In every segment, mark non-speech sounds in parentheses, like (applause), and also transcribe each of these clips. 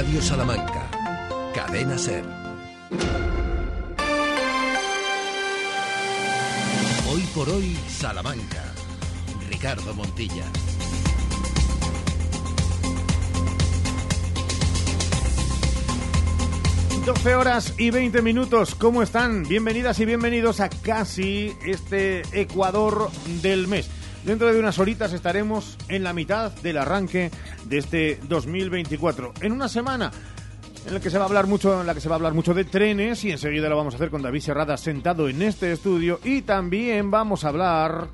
Radio Salamanca. Cadena Ser. Hoy por hoy, Salamanca. Ricardo Montilla. 12 horas y 20 minutos, ¿cómo están? Bienvenidas y bienvenidos a casi este Ecuador del mes. Dentro de unas horitas estaremos en la mitad del arranque de este 2024. En una semana en la que se va a hablar mucho, en la que se va a hablar mucho de trenes y enseguida lo vamos a hacer con David Serrada sentado en este estudio y también vamos a hablar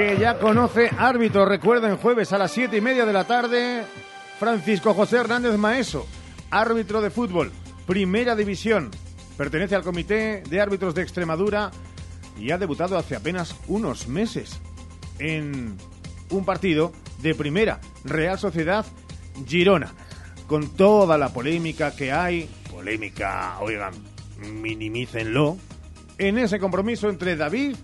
que ya conoce árbitro. Recuerden, jueves a las siete y media de la tarde, Francisco José Hernández Maeso, árbitro de fútbol, primera división. Pertenece al Comité de Árbitros de Extremadura y ha debutado hace apenas unos meses en un partido de primera, Real Sociedad Girona. Con toda la polémica que hay, polémica, oigan, minimícenlo, en ese compromiso entre David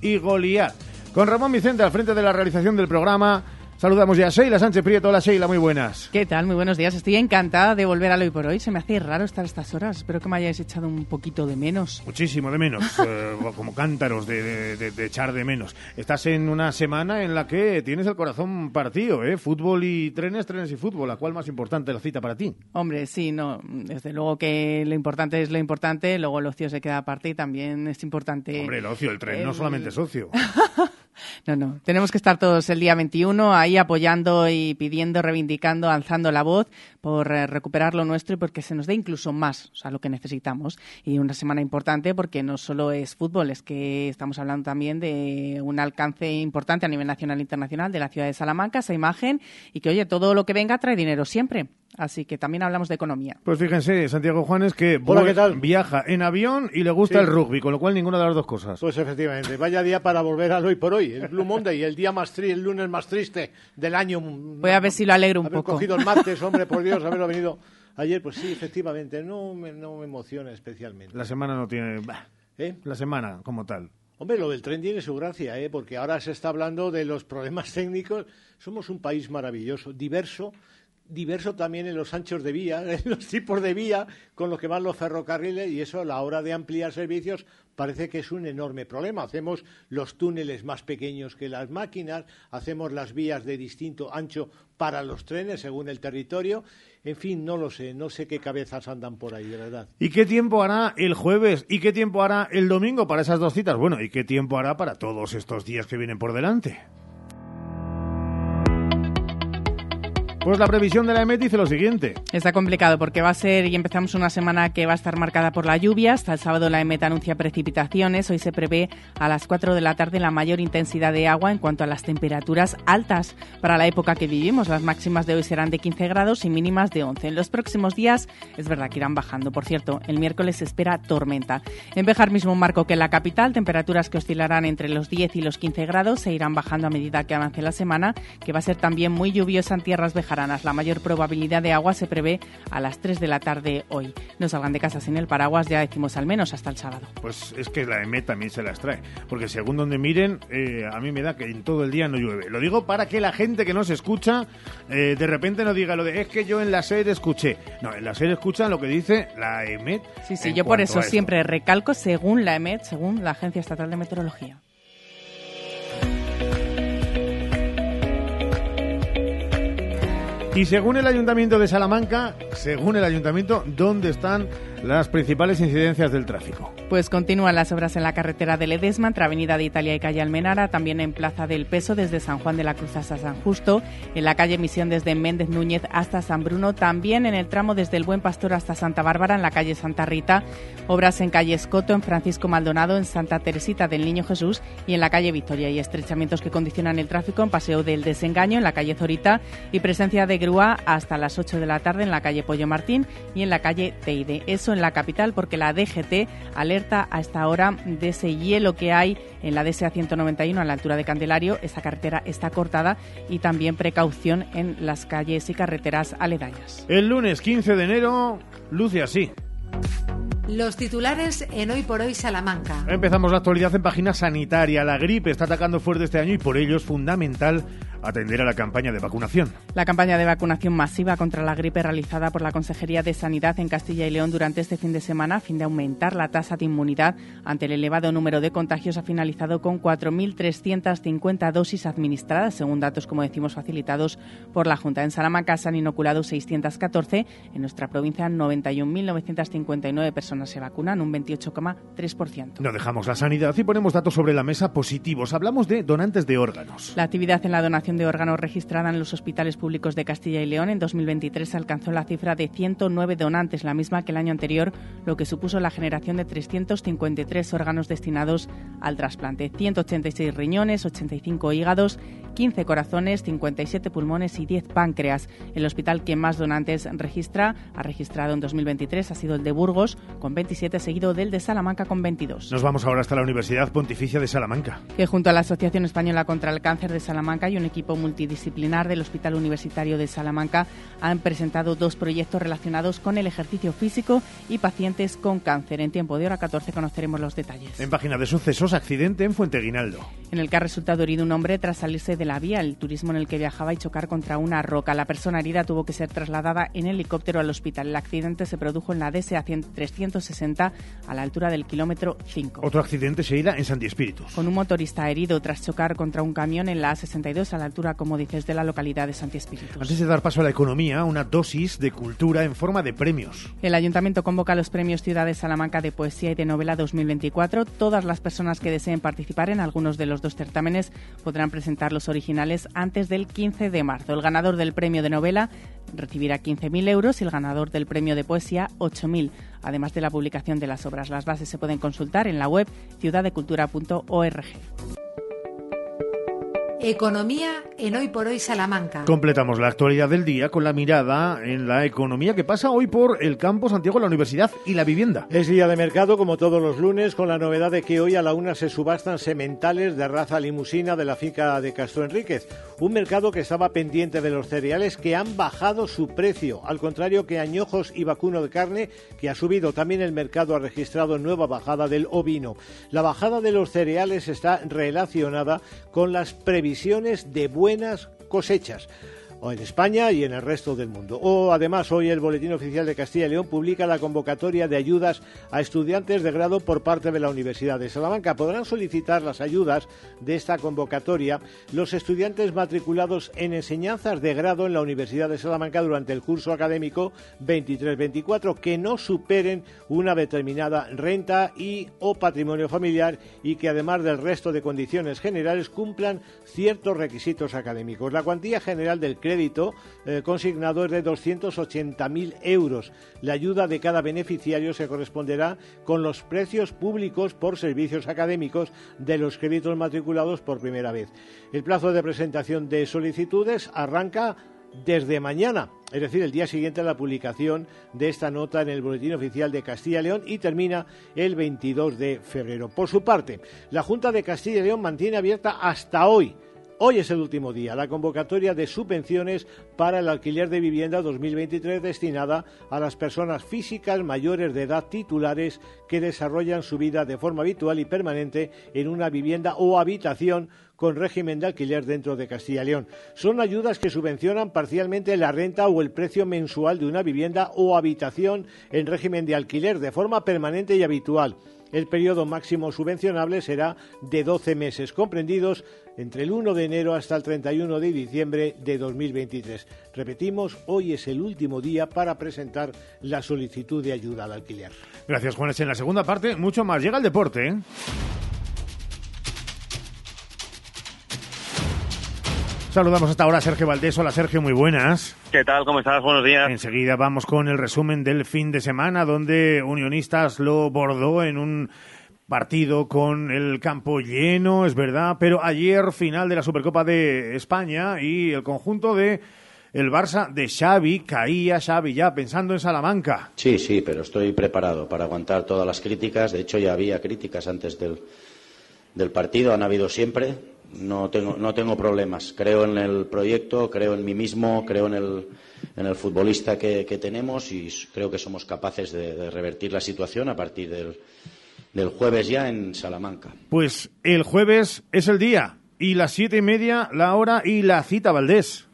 y Goliat. Con Ramón Vicente al frente de la realización del programa, Saludamos ya a Sheila Sánchez Prieto. Hola Sheila, muy buenas. ¿Qué tal? Muy buenos días. Estoy encantada de volver al hoy por hoy. Se me hace raro estar a estas horas. Espero que me hayáis echado un poquito de menos. Muchísimo de menos. (laughs) eh, como cántaros de, de, de, echar de menos. Estás en una semana en la que tienes el corazón partido, ¿eh? Fútbol y trenes, trenes y fútbol. ¿La cual más importante la cita para ti? Hombre, sí, no. Desde luego que lo importante es lo importante. Luego el ocio se queda aparte y también es importante. Hombre, el ocio, el tren, el... no solamente es ocio. (laughs) No, no. Tenemos que estar todos el día 21 ahí apoyando y pidiendo, reivindicando, alzando la voz por eh, recuperar lo nuestro y porque se nos dé incluso más, o sea, lo que necesitamos. Y una semana importante porque no solo es fútbol, es que estamos hablando también de un alcance importante a nivel nacional e internacional de la ciudad de Salamanca, esa imagen, y que, oye, todo lo que venga trae dinero siempre. Así que también hablamos de economía. Pues fíjense, Santiago Juanes, que Hola, ¿qué tal? viaja en avión y le gusta sí. el rugby, con lo cual ninguna de las dos cosas. Pues efectivamente, vaya día para volver al hoy por hoy, el Blue Monday, el día más tri el lunes más triste del año. Voy a ver si lo alegro un haber poco. cogido el martes, hombre, por Dios, (laughs) haberlo venido ayer, pues sí, efectivamente, no me, no me emociona especialmente. La semana no tiene... Bah, ¿Eh? La semana como tal. Hombre, lo del tren tiene su gracia, ¿eh? porque ahora se está hablando de los problemas técnicos. Somos un país maravilloso, diverso, diverso también en los anchos de vía, (laughs) en los tipos de vía con los que van los ferrocarriles y eso a la hora de ampliar servicios parece que es un enorme problema. Hacemos los túneles más pequeños que las máquinas, hacemos las vías de distinto ancho para los trenes según el territorio. En fin, no lo sé, no sé qué cabezas andan por ahí, de verdad. ¿Y qué tiempo hará el jueves? ¿Y qué tiempo hará el domingo para esas dos citas? Bueno, ¿y qué tiempo hará para todos estos días que vienen por delante? Pues la previsión de la EMET dice lo siguiente. Está complicado porque va a ser, y empezamos una semana que va a estar marcada por la lluvia. Hasta el sábado la EMET anuncia precipitaciones. Hoy se prevé a las 4 de la tarde la mayor intensidad de agua en cuanto a las temperaturas altas para la época que vivimos. Las máximas de hoy serán de 15 grados y mínimas de 11. En los próximos días es verdad que irán bajando. Por cierto, el miércoles se espera tormenta. En Bejar mismo marco que en la capital, temperaturas que oscilarán entre los 10 y los 15 grados se irán bajando a medida que avance la semana, que va a ser también muy lluviosa en tierras bejar la mayor probabilidad de agua se prevé a las 3 de la tarde hoy. No salgan de casa sin el paraguas, ya decimos al menos hasta el sábado. Pues es que la EMET también se las trae, porque según donde miren, eh, a mí me da que en todo el día no llueve. Lo digo para que la gente que no se escucha eh, de repente no diga lo de es que yo en la SER escuché. No, en la SER escuchan lo que dice la EMET. Sí, sí, yo por eso siempre recalco según la EMET, según la Agencia Estatal de Meteorología. Y según el Ayuntamiento de Salamanca, según el Ayuntamiento, ¿dónde están las principales incidencias del tráfico? Pues continúan las obras en la carretera de Ledesma, entre Avenida de Italia y calle Almenara, también en Plaza del Peso desde San Juan de la Cruz hasta San Justo, en la calle Misión desde Méndez Núñez hasta San Bruno, también en el tramo desde el Buen Pastor hasta Santa Bárbara, en la calle Santa Rita, obras en calle Escoto, en Francisco Maldonado, en Santa Teresita del Niño Jesús y en la calle Victoria, y estrechamientos que condicionan el tráfico en Paseo del Desengaño, en la calle Zorita, y presencia de grúa hasta las 8 de la tarde en la calle Pollo Martín y en la calle Teide. Eso en la capital porque la DGT alerta a esta hora de ese hielo que hay en la DSA 191 a la altura de Candelario. Esta carretera está cortada y también precaución en las calles y carreteras aledañas. El lunes 15 de enero luce así. Los titulares en Hoy por Hoy Salamanca. Empezamos la actualidad en página sanitaria. La gripe está atacando fuerte este año y por ello es fundamental atender a la campaña de vacunación. La campaña de vacunación masiva contra la gripe realizada por la Consejería de Sanidad en Castilla y León durante este fin de semana a fin de aumentar la tasa de inmunidad ante el elevado número de contagios ha finalizado con 4.350 dosis administradas, según datos, como decimos, facilitados por la Junta. En Salamanca se han inoculado 614, en nuestra provincia 91.959 personas se vacunan, un 28,3%. No dejamos la sanidad y ponemos datos sobre la mesa positivos. Hablamos de donantes de órganos. La actividad en la donación de órganos registrada en los hospitales públicos de Castilla y León en 2023 alcanzó la cifra de 109 donantes, la misma que el año anterior, lo que supuso la generación de 353 órganos destinados al trasplante. 186 riñones, 85 hígados, 15 corazones, 57 pulmones y 10 páncreas. El hospital que más donantes registra, ha registrado en 2023, ha sido el de Burgos, con 27, seguido del de Salamanca con 22. Nos vamos ahora hasta la Universidad Pontificia de Salamanca. Que junto a la Asociación Española contra el Cáncer de Salamanca y un equipo multidisciplinar del Hospital Universitario de Salamanca han presentado dos proyectos relacionados con el ejercicio físico y pacientes con cáncer. En tiempo de hora 14 conoceremos los detalles. En página de sucesos, accidente en Fuente Guinaldo. En el que ha resultado herido un hombre tras salirse de la vía, el turismo en el que viajaba y chocar contra una roca. La persona herida tuvo que ser trasladada en helicóptero al hospital. El accidente se produjo en la DS 300 a la altura del kilómetro 5. Otro accidente, Sheila, en Santi Espíritus. Con un motorista herido tras chocar contra un camión en la A62 a la altura, como dices, de la localidad de Santi Espíritus. Antes de dar paso a la economía, una dosis de cultura en forma de premios. El ayuntamiento convoca los premios Ciudad de Salamanca de Poesía y de Novela 2024. Todas las personas que deseen participar en algunos de los dos certámenes podrán presentar los originales antes del 15 de marzo. El ganador del premio de novela recibirá 15.000 euros y el ganador del premio de poesía 8.000 además de la publicación de las obras. Las bases se pueden consultar en la web ciudaddecultura.org. Economía en Hoy por Hoy Salamanca. Completamos la actualidad del día con la mirada en la economía que pasa hoy por el campo Santiago, la universidad y la vivienda. Es día de mercado como todos los lunes con la novedad de que hoy a la una se subastan sementales de raza limusina de la finca de Castro Enríquez. Un mercado que estaba pendiente de los cereales que han bajado su precio, al contrario que añojos y vacuno de carne que ha subido. También el mercado ha registrado nueva bajada del ovino. La bajada de los cereales está relacionada con las previsiones de buenas cosechas o en España y en el resto del mundo. O además hoy el Boletín Oficial de Castilla y León publica la convocatoria de ayudas a estudiantes de grado por parte de la Universidad de Salamanca. Podrán solicitar las ayudas de esta convocatoria los estudiantes matriculados en enseñanzas de grado en la Universidad de Salamanca durante el curso académico 23-24 que no superen una determinada renta y o patrimonio familiar y que además del resto de condiciones generales cumplan ciertos requisitos académicos. La cuantía general del crédito crédito eh, consignado es de 280.000 euros. La ayuda de cada beneficiario se corresponderá con los precios públicos por servicios académicos de los créditos matriculados por primera vez. El plazo de presentación de solicitudes arranca desde mañana, es decir, el día siguiente a la publicación de esta nota en el Boletín Oficial de Castilla y León y termina el 22 de febrero. Por su parte, la Junta de Castilla y León mantiene abierta hasta hoy Hoy es el último día, la convocatoria de subvenciones para el alquiler de vivienda 2023 destinada a las personas físicas mayores de edad titulares que desarrollan su vida de forma habitual y permanente en una vivienda o habitación con régimen de alquiler dentro de Castilla y León. Son ayudas que subvencionan parcialmente la renta o el precio mensual de una vivienda o habitación en régimen de alquiler de forma permanente y habitual. El periodo máximo subvencionable será de 12 meses, comprendidos entre el 1 de enero hasta el 31 de diciembre de 2023. Repetimos, hoy es el último día para presentar la solicitud de ayuda al alquiler. Gracias, Juanes. En la segunda parte, mucho más. Llega el deporte. ¿eh? Saludamos hasta ahora a Sergio Valdés. Hola Sergio, muy buenas. ¿Qué tal? ¿Cómo estás? Buenos días. Enseguida vamos con el resumen del fin de semana, donde Unionistas lo bordó en un partido con el campo lleno, es verdad, pero ayer final de la Supercopa de España y el conjunto de el Barça de Xavi, caía Xavi ya pensando en Salamanca. Sí, sí, pero estoy preparado para aguantar todas las críticas. De hecho, ya había críticas antes del, del partido, han habido siempre. No tengo, no tengo problemas. Creo en el proyecto, creo en mí mismo, creo en el, en el futbolista que, que tenemos y creo que somos capaces de, de revertir la situación a partir del, del jueves ya en Salamanca. Pues el jueves es el día y las siete y media la hora y la cita Valdés.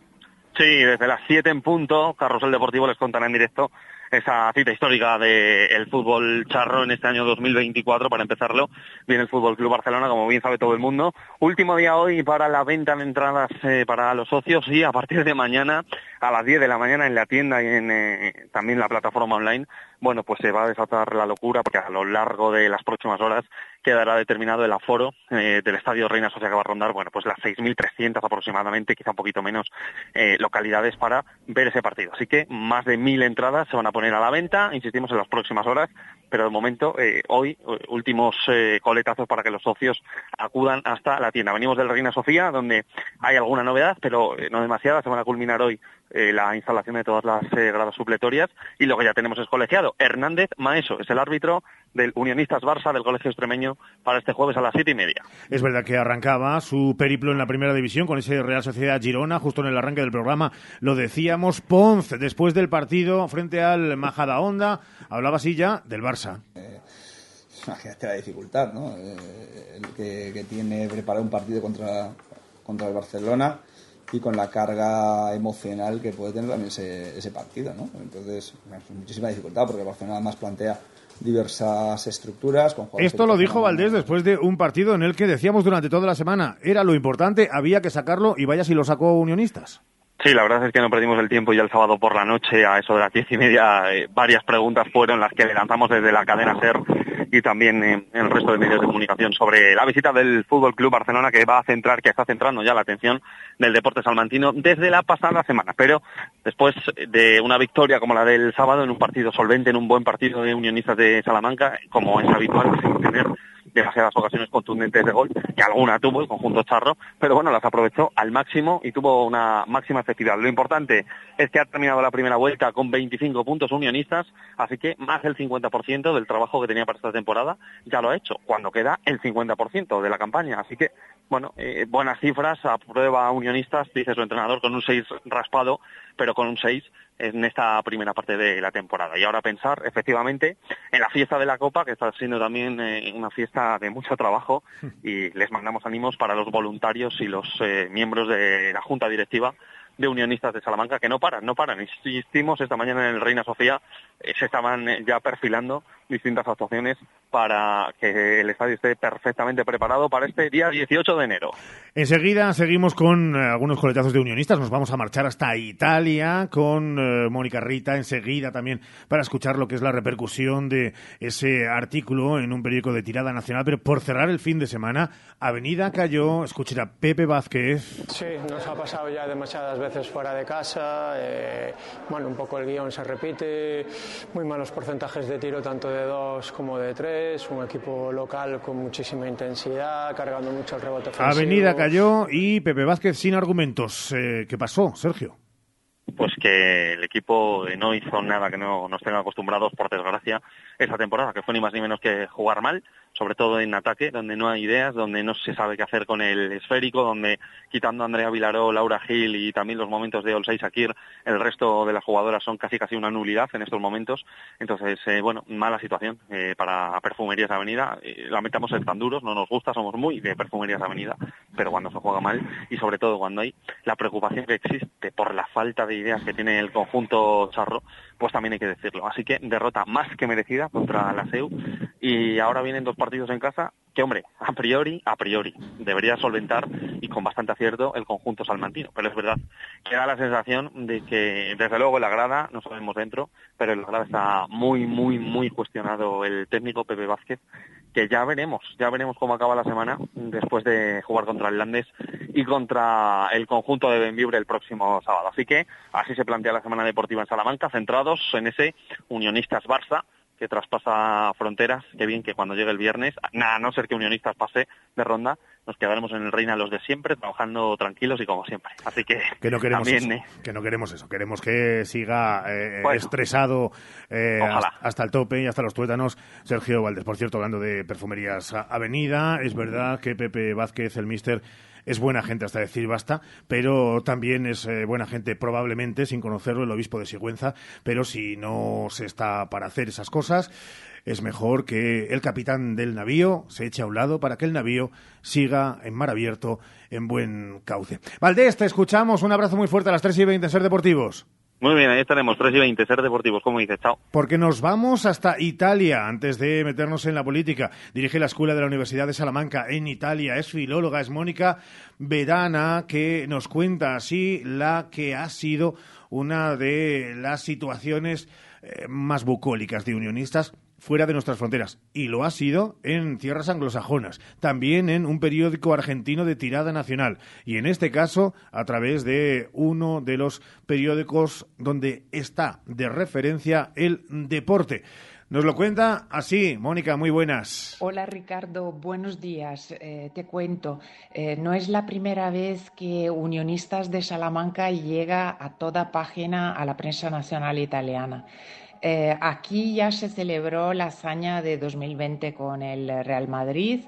Sí, desde las siete en punto, Carrusel Deportivo les contará en directo esa cita histórica del fútbol charro en este año 2024 para empezarlo. Viene el Fútbol Club Barcelona, como bien sabe todo el mundo. Último día hoy para la venta de entradas eh, para los socios y a partir de mañana a las 10 de la mañana en la tienda y en eh, también la plataforma online bueno, pues se va a desatar la locura porque a lo largo de las próximas horas quedará determinado el aforo eh, del Estadio Reina Sofía que va a rondar, bueno, pues las 6.300 aproximadamente, quizá un poquito menos, eh, localidades para ver ese partido. Así que más de mil entradas se van a poner a la venta, insistimos, en las próximas horas, pero de momento, eh, hoy, últimos coletazos para que los socios acudan hasta la tienda. Venimos del Reina Sofía, donde hay alguna novedad, pero no demasiada, se van a culminar hoy la instalación de todas las gradas supletorias y lo que ya tenemos es colegiado. Hernández Maeso es el árbitro del Unionistas Barça del Colegio Extremeño para este jueves a las siete y media. Es verdad que arrancaba su periplo en la primera división con ese Real Sociedad Girona, justo en el arranque del programa. Lo decíamos, Ponce, después del partido frente al Majada Honda, hablaba así ya del Barça. Eh, (laughs) imagínate la dificultad, ¿no? Eh, el que, tiene preparado un partido contra, contra el Barcelona y con la carga emocional que puede tener también ese, ese partido, ¿no? Entonces, muchísima dificultad porque el Barcelona además plantea diversas estructuras. Con Esto lo dijo Valdés después de un partido en el que decíamos durante toda la semana era lo importante, había que sacarlo y vaya si lo sacó Unionistas. Sí, la verdad es que no perdimos el tiempo ya el sábado por la noche, a eso de las diez y media, eh, varias preguntas fueron las que le lanzamos desde la cadena SER y también en el resto de medios de comunicación sobre la visita del Fútbol Club Barcelona que va a centrar, que está centrando ya la atención del deporte salmantino desde la pasada semana. Pero después de una victoria como la del sábado en un partido solvente, en un buen partido de unionistas de Salamanca, como es habitual, sin tener demasiadas ocasiones contundentes de gol, y alguna tuvo el conjunto charro, pero bueno, las aprovechó al máximo y tuvo una máxima efectividad. Lo importante es que ha terminado la primera vuelta con 25 puntos unionistas, así que más del 50% del trabajo que tenía para esta temporada ya lo ha hecho, cuando queda el 50% de la campaña. Así que, bueno, eh, buenas cifras, a prueba unionistas, dice su entrenador, con un 6 raspado, pero con un 6 en esta primera parte de la temporada. Y ahora pensar efectivamente en la fiesta de la Copa, que está siendo también eh, una fiesta de mucho trabajo (laughs) y les mandamos ánimos para los voluntarios y los eh, miembros de la Junta Directiva de unionistas de Salamanca que no paran, no paran. Insistimos, esta mañana en el Reina Sofía eh, se estaban eh, ya perfilando distintas actuaciones para que el estadio esté perfectamente preparado para este día 18 de enero. Enseguida seguimos con eh, algunos coletazos de unionistas. Nos vamos a marchar hasta Italia con Mónica Rita enseguida también para escuchar lo que es la repercusión de ese artículo en un periódico de tirada nacional. Pero por cerrar el fin de semana, Avenida cayó, escuchen a Pepe Vázquez. Sí, nos ha pasado ya demasiadas veces fuera de casa. bueno, un poco el guion se repite muy malos porcentajes de tiro tanto de dos como de tres, un equipo local con muchísima intensidad, cargando mucho el rebote ofensivo. Avenida cayó y Pepe Vázquez sin argumentos. Eh, ¿Qué pasó, Sergio? Pues que el equipo no hizo nada que no nos tenga acostumbrados, por desgracia, esa temporada, que fue ni más ni menos que jugar mal, sobre todo en ataque, donde no hay ideas, donde no se sabe qué hacer con el esférico, donde quitando a Andrea Vilaró, Laura Gil y también los momentos de Olsay Sakir, el resto de las jugadoras son casi casi una nulidad en estos momentos. Entonces, eh, bueno, mala situación eh, para Perfumerías Avenida. Eh, lamentamos ser tan duros, no nos gusta, somos muy de Perfumerías Avenida, pero cuando se juega mal y sobre todo cuando hay la preocupación que existe por la falta de ideas que tiene el conjunto charro, pues también hay que decirlo. Así que derrota más que merecida contra la SEU y ahora vienen dos partidos en casa que, hombre, a priori, a priori, debería solventar y con bastante acierto el conjunto salmantino. Pero es verdad que da la sensación de que, desde luego, en la grada, no sabemos dentro, pero en la grada está muy, muy, muy cuestionado el técnico Pepe Vázquez, que ya veremos, ya veremos cómo acaba la semana después de jugar contra el Landes y contra el conjunto de Benvibre el próximo sábado. Así que así se plantea la semana deportiva en Salamanca, centrados en ese Unionistas Barça que traspasa fronteras. Qué bien que cuando llegue el viernes, a no ser que Unionistas pase de ronda, nos quedaremos en el Reina los de siempre, trabajando tranquilos y como siempre. Así que, que no queremos también, eso. Que no queremos eso. Queremos que siga eh, estresado eh, hasta, el tope y hasta los tuétanos Sergio Valdés. Por cierto, hablando de Perfumerías Avenida, es verdad que Pepe Vázquez, el mister, es buena gente hasta decir basta, pero también es eh, buena gente probablemente, sin conocerlo, el obispo de Sigüenza, pero si no se está para hacer esas cosas, es mejor que el capitán del navío se eche a un lado para que el navío siga en mar abierto en buen cauce. Valdés, te escuchamos. Un abrazo muy fuerte a las 3 y 20 en Ser Deportivos. Muy bien, ahí estaremos, 3 y 20, ser deportivos, como dices, chao. Porque nos vamos hasta Italia antes de meternos en la política. Dirige la Escuela de la Universidad de Salamanca en Italia, es filóloga, es Mónica Vedana, que nos cuenta así la que ha sido una de las situaciones eh, más bucólicas de unionistas fuera de nuestras fronteras. Y lo ha sido en tierras anglosajonas, también en un periódico argentino de tirada nacional. Y en este caso, a través de uno de los periódicos donde está de referencia el deporte. Nos lo cuenta así, Mónica, muy buenas. Hola Ricardo, buenos días. Eh, te cuento, eh, no es la primera vez que Unionistas de Salamanca llega a toda página a la prensa nacional italiana. Eh, aquí ya se celebró la hazaña de 2020 con el Real Madrid,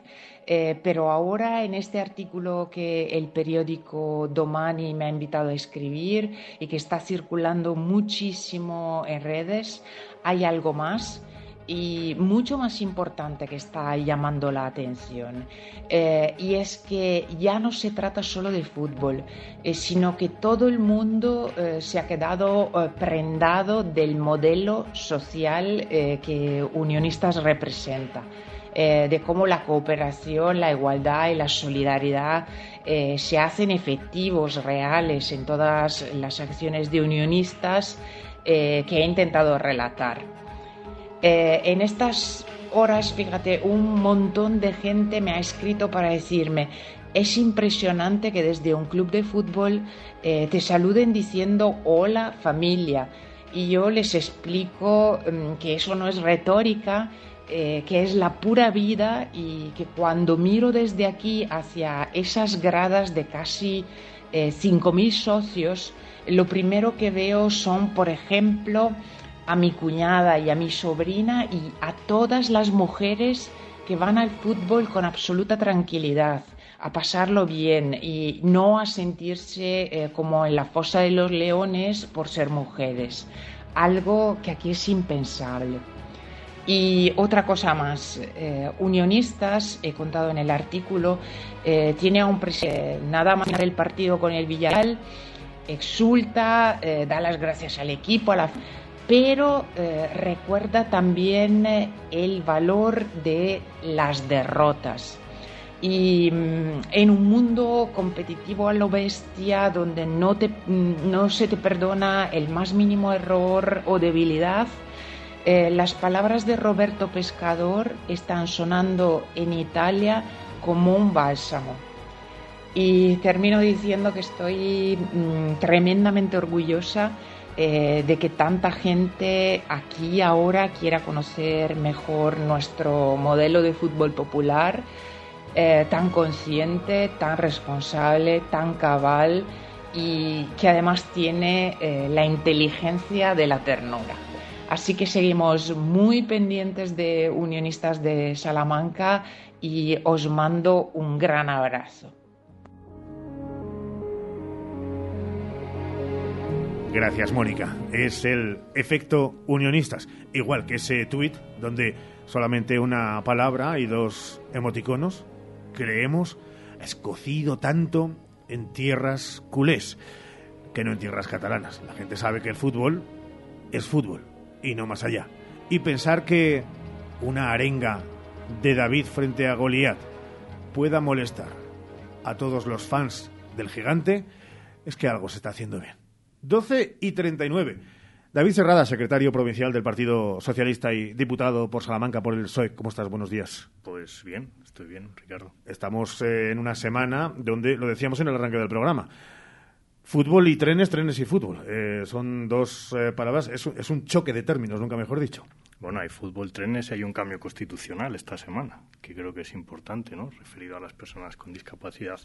eh, pero ahora en este artículo que el periódico Domani me ha invitado a escribir y que está circulando muchísimo en redes, hay algo más y mucho más importante que está llamando la atención. Eh, y es que ya no se trata solo de fútbol, eh, sino que todo el mundo eh, se ha quedado prendado del modelo social que Unionistas representa. de cómo la cooperación, la igualdad y la solidaridad se hacen efectivos, reales en todas las acciones de unionistas que he intentado relatar. Eh, en estas horas, fíjate, un montón de gente me ha escrito para decirme, es impresionante que desde un club de fútbol eh, te saluden diciendo hola familia. Y yo les explico mm, que eso no es retórica, eh, que es la pura vida y que cuando miro desde aquí hacia esas gradas de casi 5.000 socios, lo primero que veo son, por ejemplo, a mi cuñada y a mi sobrina y a todas las mujeres que van al fútbol con absoluta tranquilidad, a pasarlo bien y no a sentirse eh, como en la fosa de los leones por ser mujeres, algo que aquí es impensable. Y otra cosa más, eh, Unionistas, he contado en el artículo, eh, tiene a un presidente, nada más el partido con el Villarreal, exulta, da las gracias al equipo, a la pero eh, recuerda también eh, el valor de las derrotas. Y mm, en un mundo competitivo a lo bestia, donde no, mm, no se te perdona el más mínimo error o debilidad, eh, las palabras de Roberto Pescador están sonando en Italia como un bálsamo. Y termino diciendo que estoy mm, tremendamente orgullosa eh, de que tanta gente aquí ahora quiera conocer mejor nuestro modelo de fútbol popular, eh, tan consciente, tan responsable, tan cabal y que además tiene eh, la inteligencia de la ternura. Así que seguimos muy pendientes de Unionistas de Salamanca y os mando un gran abrazo. Gracias, Mónica. Es el efecto unionistas. Igual que ese tuit donde solamente una palabra y dos emoticonos, creemos, escocido tanto en tierras culés que no en tierras catalanas. La gente sabe que el fútbol es fútbol y no más allá. Y pensar que una arenga de David frente a Goliat pueda molestar a todos los fans del gigante es que algo se está haciendo bien. 12 y 39. David Serrada, secretario provincial del Partido Socialista y diputado por Salamanca por el PSOE. ¿Cómo estás? Buenos días. Pues bien, estoy bien, Ricardo. Estamos eh, en una semana donde, lo decíamos en el arranque del programa, fútbol y trenes, trenes y fútbol. Eh, son dos eh, palabras, es, es, un choque de términos, nunca mejor dicho. Bueno, hay fútbol trenes y hay un cambio constitucional esta semana, que creo que es importante, ¿no? Referido a las personas con discapacidad,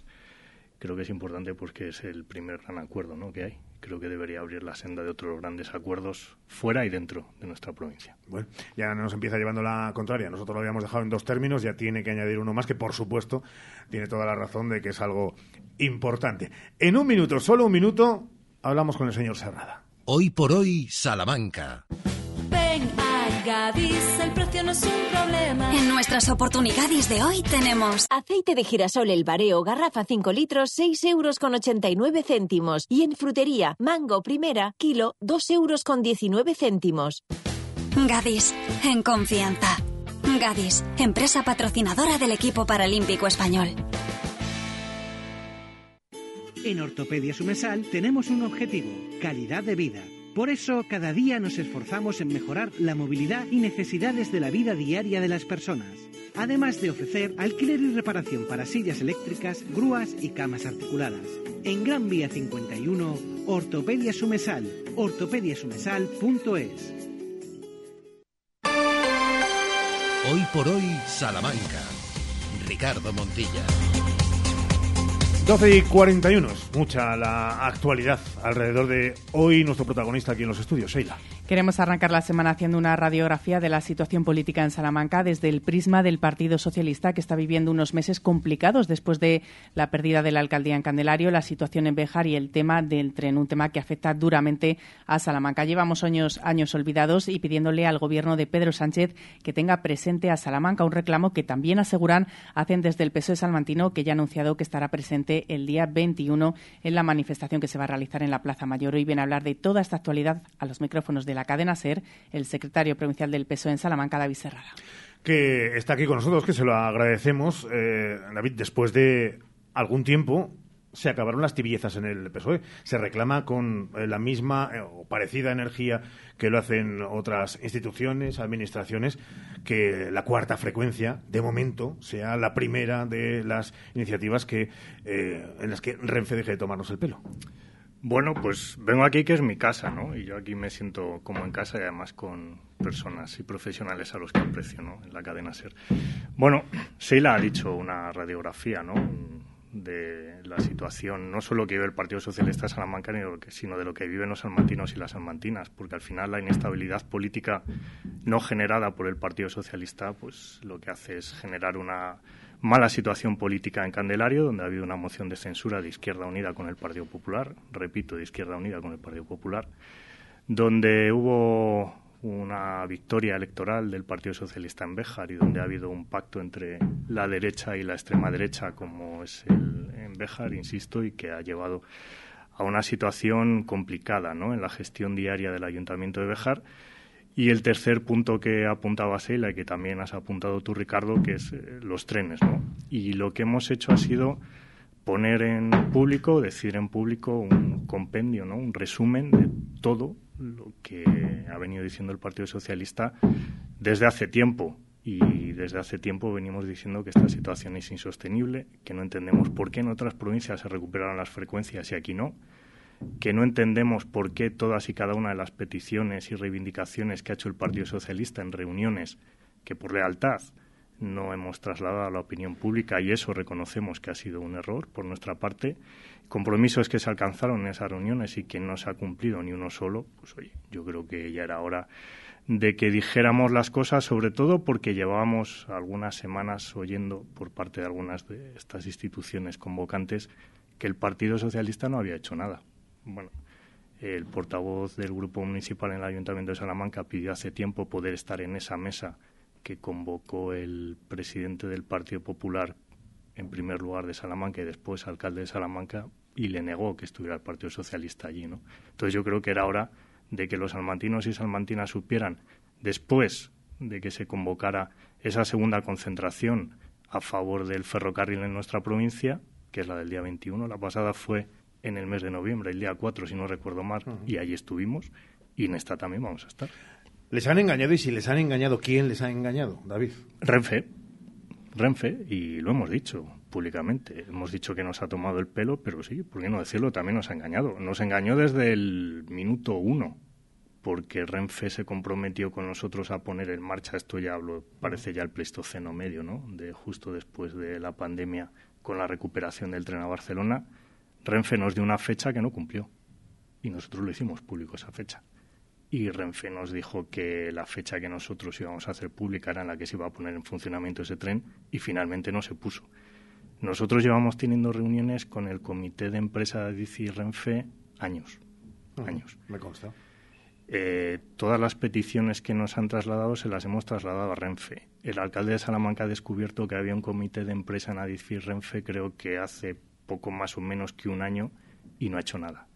creo que es importante porque es el primer gran acuerdo, ¿no? Que hay. Creo que debería abrir la senda de otros grandes acuerdos fuera y dentro de nuestra provincia. Bueno, ya nos empieza llevando la contraria. Nosotros lo habíamos dejado en dos términos, ya tiene que añadir uno más que, por supuesto, tiene toda la razón de que es algo importante. En un minuto, solo un minuto, hablamos con el señor Serrada. Hoy por hoy, Salamanca. Gadis, el precio no es un problema. En nuestras oportunidades de hoy tenemos aceite de girasol El Bareo, garrafa 5 litros, 6 euros con 89 céntimos. Y en frutería, mango primera, kilo, 2 euros con 19 céntimos. Gadis, en confianza. Gadis, empresa patrocinadora del equipo paralímpico español. En Ortopedia Sumesal tenemos un objetivo, calidad de vida. Por eso, cada día nos esforzamos en mejorar la movilidad y necesidades de la vida diaria de las personas, además de ofrecer alquiler y reparación para sillas eléctricas, grúas y camas articuladas. En Gran Vía 51, Ortopedia Sumesal, ortopediasumesal.es. Hoy por hoy, Salamanca. Ricardo Montilla. 12 y 41, es mucha la actualidad alrededor de hoy nuestro protagonista aquí en los estudios, Sheila. Queremos arrancar la semana haciendo una radiografía de la situación política en Salamanca desde el prisma del Partido Socialista, que está viviendo unos meses complicados después de la pérdida de la alcaldía en Candelario, la situación en Bejar y el tema del tren, un tema que afecta duramente a Salamanca. Llevamos años, años olvidados y pidiéndole al gobierno de Pedro Sánchez que tenga presente a Salamanca, un reclamo que también aseguran hacen desde el PSOE salmantino, que ya ha anunciado que estará presente el día 21 en la manifestación que se va a realizar en la Plaza Mayor. Hoy viene a hablar de toda esta actualidad a los micrófonos de la cadena SER, el secretario provincial del PSOE en Salamanca, David Serrada. Que está aquí con nosotros, que se lo agradecemos. Eh, David, después de algún tiempo se acabaron las tibiezas en el PSOE. Se reclama con eh, la misma eh, o parecida energía que lo hacen otras instituciones, administraciones, que la cuarta frecuencia, de momento, sea la primera de las iniciativas que, en las que Renfe deje de tomarnos el pelo. Bueno, pues vengo aquí que es mi casa, ¿no? Y yo aquí me siento como en casa y además con personas y profesionales a los que aprecio, ¿no? En la cadena SER. Bueno, Sheila ha dicho una radiografía, ¿no? de la situación, no solo que vive el Partido Socialista de Salamanca, sino de lo que viven los salmantinos y las salmantinas, porque al final la inestabilidad política no generada por el Partido Socialista, pues lo que hace es generar una mala situación política en Candelario, donde ha habido una moción de censura de Izquierda Unida con el Partido Popular, repito, de Izquierda Unida con el Partido Popular, donde hubo una victoria electoral del Partido Socialista en Béjar y donde ha habido un pacto entre la derecha y la extrema derecha, como es el en Béjar, insisto, y que ha llevado a una situación complicada ¿no? en la gestión diaria del Ayuntamiento de Béjar y el tercer punto que apuntaba Seila y que también has apuntado tú, Ricardo, que es eh, los trenes. ¿no? Y lo que hemos hecho ha sido poner en público, decir en público un compendio, ¿no? un resumen de todo lo que ha venido diciendo el Partido Socialista desde hace tiempo. Y desde hace tiempo venimos diciendo que esta situación es insostenible, que no entendemos por qué en otras provincias se recuperaron las frecuencias y aquí no, que no entendemos por qué todas y cada una de las peticiones y reivindicaciones que ha hecho el Partido Socialista en reuniones que por lealtad no hemos trasladado a la opinión pública y eso reconocemos que ha sido un error por nuestra parte. Compromisos que se alcanzaron en esas reuniones y que no se ha cumplido ni uno solo, pues oye, yo creo que ya era hora de que dijéramos las cosas, sobre todo porque llevábamos algunas semanas oyendo por parte de algunas de estas instituciones convocantes que el Partido Socialista no había hecho nada bueno, el portavoz del grupo municipal en el Ayuntamiento de Salamanca pidió hace tiempo poder estar en esa mesa que convocó el presidente del Partido Popular en primer lugar de Salamanca y después alcalde de Salamanca y le negó que estuviera el Partido Socialista allí, ¿no? Entonces yo creo que era hora de que los salmantinos y salmantinas supieran después de que se convocara esa segunda concentración a favor del ferrocarril en nuestra provincia, que es la del día 21, la pasada fue en el mes de noviembre, el día 4, si no recuerdo mal, y allí estuvimos, y en esta también vamos a estar. ¿Les han engañado? Y si les han engañado, ¿quién les ha engañado, David? Renfe. Renfe, y lo hemos dicho públicamente. Hemos dicho que nos ha tomado el pelo, pero sí, ¿por qué no decirlo? También nos ha engañado. Nos engañó desde el minuto uno, porque Renfe se comprometió con nosotros a poner en marcha, esto ya hablo, parece ya el Pleistoceno medio, ¿no? De justo después de la pandemia con la recuperación del tren a Barcelona, Renfe nos dio una fecha que no cumplió y nosotros lo hicimos público esa fecha. Y Renfe nos dijo que la fecha que nosotros íbamos a hacer pública era en la que se iba a poner en funcionamiento ese tren y finalmente no se puso. Nosotros llevamos teniendo reuniones con el comité de empresa de DICI Renfe años. Años. Me consta. Eh, todas las peticiones que nos han trasladado se las hemos trasladado a Renfe. El alcalde de Salamanca ha descubierto que había un comité de empresa en Adifir Renfe, creo que hace poco más o menos que un año, y no ha hecho nada.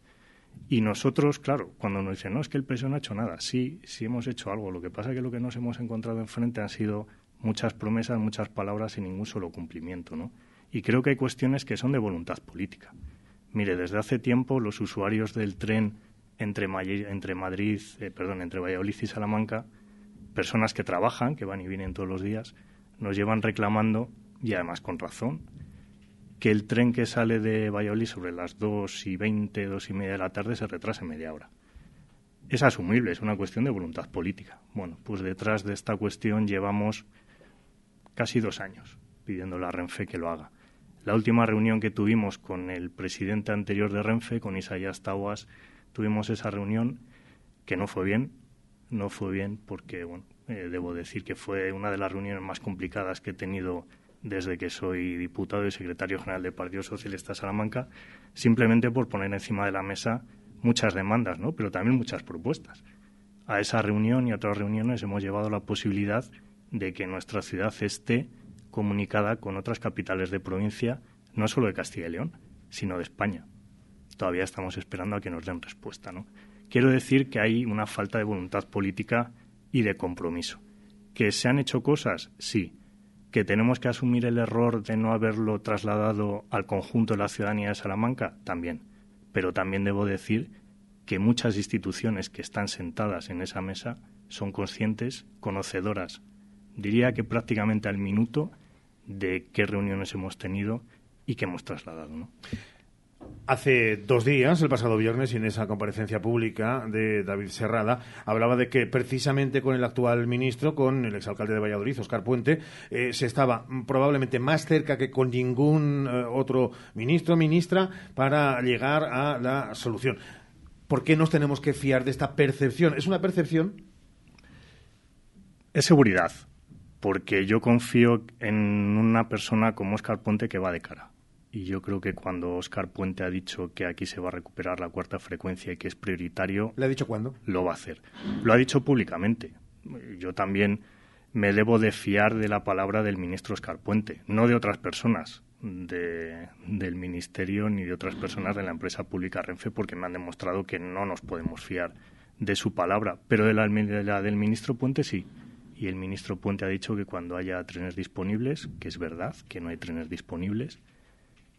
Y nosotros, claro, cuando nos dicen, no, es que el preso no ha hecho nada, sí, sí hemos hecho algo. Lo que pasa es que lo que nos hemos encontrado enfrente han sido muchas promesas, muchas palabras y ningún solo cumplimiento, ¿no? Y creo que hay cuestiones que son de voluntad política. Mire, desde hace tiempo los usuarios del tren entre, entre Madrid, eh, perdón, entre Valladolid y Salamanca, personas que trabajan, que van y vienen todos los días, nos llevan reclamando, y además con razón, que el tren que sale de Valladolid sobre las dos y veinte, dos y media de la tarde se retrase media hora. Es asumible, es una cuestión de voluntad política. Bueno, pues detrás de esta cuestión llevamos casi dos años pidiendo a Renfe que lo haga. La última reunión que tuvimos con el presidente anterior de Renfe, con Isaías Tawas, tuvimos esa reunión que no fue bien, no fue bien porque, bueno, eh, debo decir que fue una de las reuniones más complicadas que he tenido desde que soy diputado y secretario general del Partido Socialista de Salamanca, simplemente por poner encima de la mesa muchas demandas, ¿no? pero también muchas propuestas. A esa reunión y a otras reuniones hemos llevado la posibilidad de que nuestra ciudad esté comunicada con otras capitales de provincia, no solo de Castilla y León, sino de España. Todavía estamos esperando a que nos den respuesta. ¿no? Quiero decir que hay una falta de voluntad política y de compromiso. ¿Que se han hecho cosas? Sí. ¿Que tenemos que asumir el error de no haberlo trasladado al conjunto de la ciudadanía de Salamanca? También. Pero también debo decir que muchas instituciones que están sentadas en esa mesa son conscientes, conocedoras, diría que prácticamente al minuto de qué reuniones hemos tenido y qué hemos trasladado. ¿no? Hace dos días, el pasado viernes, en esa comparecencia pública de David Serrada, hablaba de que precisamente con el actual ministro, con el exalcalde de Valladolid, Oscar Puente, eh, se estaba probablemente más cerca que con ningún eh, otro ministro o ministra para llegar a la solución. ¿Por qué nos tenemos que fiar de esta percepción? ¿Es una percepción? Es seguridad porque yo confío en una persona como Oscar Puente que va de cara. Y yo creo que cuando Oscar Puente ha dicho que aquí se va a recuperar la cuarta frecuencia y que es prioritario. ¿Le ha dicho cuándo? Lo va a hacer. Lo ha dicho públicamente. Yo también me debo de fiar de la palabra del ministro Oscar Puente, no de otras personas del ministerio ni de otras personas de la empresa pública Renfe, porque me han demostrado que no nos podemos fiar de su palabra. Pero de la del ministro Puente sí y el ministro Puente ha dicho que cuando haya trenes disponibles, que es verdad que no hay trenes disponibles,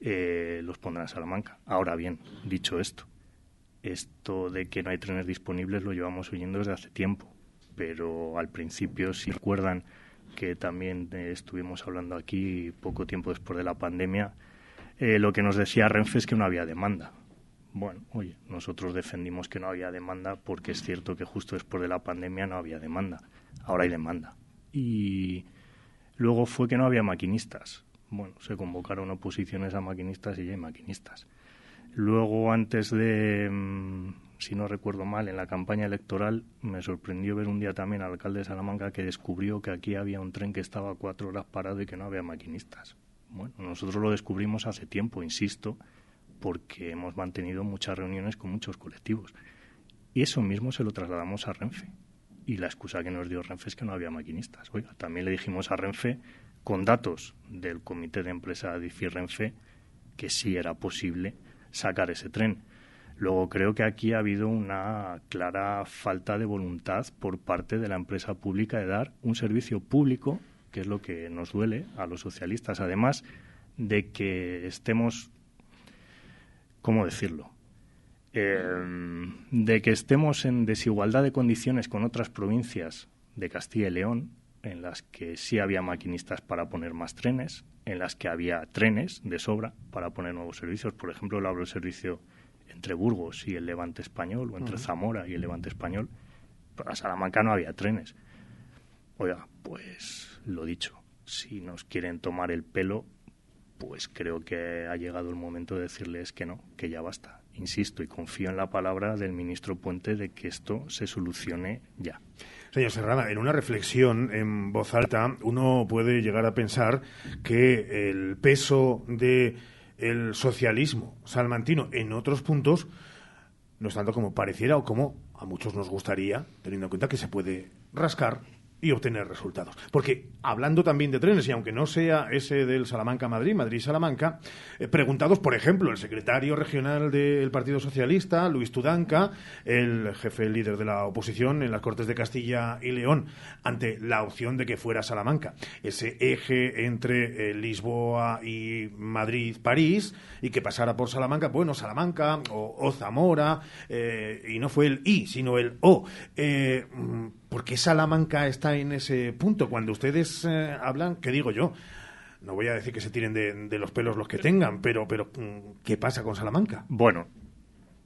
eh, los pondrán a Salamanca. Ahora bien, dicho esto, esto de que no hay trenes disponibles lo llevamos oyendo desde hace tiempo, pero al principio, si recuerdan que también eh, estuvimos hablando aquí poco tiempo después de la pandemia, eh, lo que nos decía Renfe es que no había demanda. Bueno, oye, nosotros defendimos que no había demanda porque es cierto que justo después de la pandemia no había demanda ahora hay demanda. Y luego fue que no había maquinistas. Bueno, se convocaron oposiciones a maquinistas y hay maquinistas. Luego, antes de, mm, si no recuerdo mal, en la campaña electoral, me sorprendió ver un día también al alcalde de Salamanca que descubrió que aquí había un tren que estaba cuatro horas parado y que no había maquinistas. Bueno, nosotros lo descubrimos hace tiempo, insisto, porque hemos mantenido muchas reuniones con muchos colectivos. Y eso mismo se lo trasladamos a Renfe y la excusa que nos dio Renfe es que no había maquinistas. Oiga, también le dijimos a Renfe, con datos del comité de empresa DIFI Renfe, que sí era posible sacar ese tren. Luego creo que aquí ha habido una clara falta de voluntad por parte de la empresa pública de dar un servicio público, que es lo que nos duele a los socialistas, además de que estemos, ¿cómo decirlo? eh, de que estemos en desigualdad de condiciones con otras provincias de Castilla y León, en las que sí había maquinistas para poner más trenes, en las que había trenes de sobra para poner nuevos servicios. Por ejemplo, hablo del servicio entre Burgos y el Levante Español, o entre Zamora y el Levante Español, A Salamanca no había trenes. Oiga, pues lo dicho, si nos quieren tomar el pelo, pues creo que ha llegado el momento de decirles que no, que ya basta. Insisto y confío en la palabra del ministro Puente de que esto se solucione ya. Señor Serrada, en una reflexión en voz alta, uno puede llegar a pensar que el peso de el socialismo salmantino en otros puntos no es tanto como pareciera o como a muchos nos gustaría, teniendo en cuenta que se puede rascar y obtener resultados. Porque hablando también de trenes, y aunque no sea ese del Salamanca-Madrid, Madrid-Salamanca, eh, preguntados, por ejemplo, el secretario regional del Partido Socialista, Luis Tudanca, el jefe líder de la oposición en las Cortes de Castilla y León, ante la opción de que fuera Salamanca, ese eje entre eh, Lisboa y Madrid-París, y que pasara por Salamanca, bueno, Salamanca o, Zamora, eh, y no fue el I, sino el O. ¿Por qué Salamanca está en ese punto? Cuando ustedes eh, hablan, ¿qué digo yo? No voy a decir que se tiren de, los pelos los que tengan, pero, pero mm, ¿qué pasa con Salamanca? Bueno,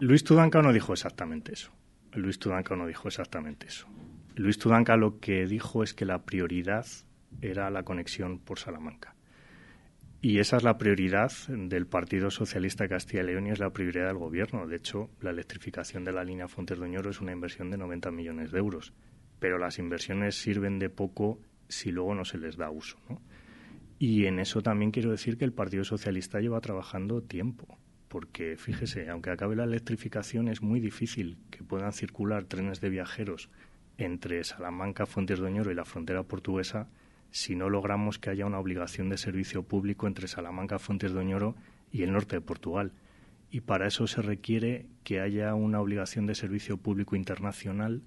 Luis Tudanca no dijo exactamente eso. Luis Tudanca no dijo exactamente eso. Luis Tudanca lo que dijo es que la prioridad era la conexión por Salamanca. Y esa es la prioridad del Partido Socialista Castilla y León y es la prioridad del Gobierno. De hecho, la electrificación de la línea Fuentes de Oñoro es una inversión de 90 millones de euros pero las inversiones sirven de poco si luego no se les da uso. ¿no? Y en eso también quiero decir que el Partido Socialista lleva trabajando tiempo, porque fíjese, aunque acabe la electrificación, es muy difícil que puedan circular trenes de viajeros entre Salamanca, Fuentes de Oñoro y la frontera portuguesa si no logramos que haya una obligación de servicio público entre Salamanca, Fuentes de Oñoro y el norte de Portugal. Y para eso se requiere que haya una obligación de servicio público internacional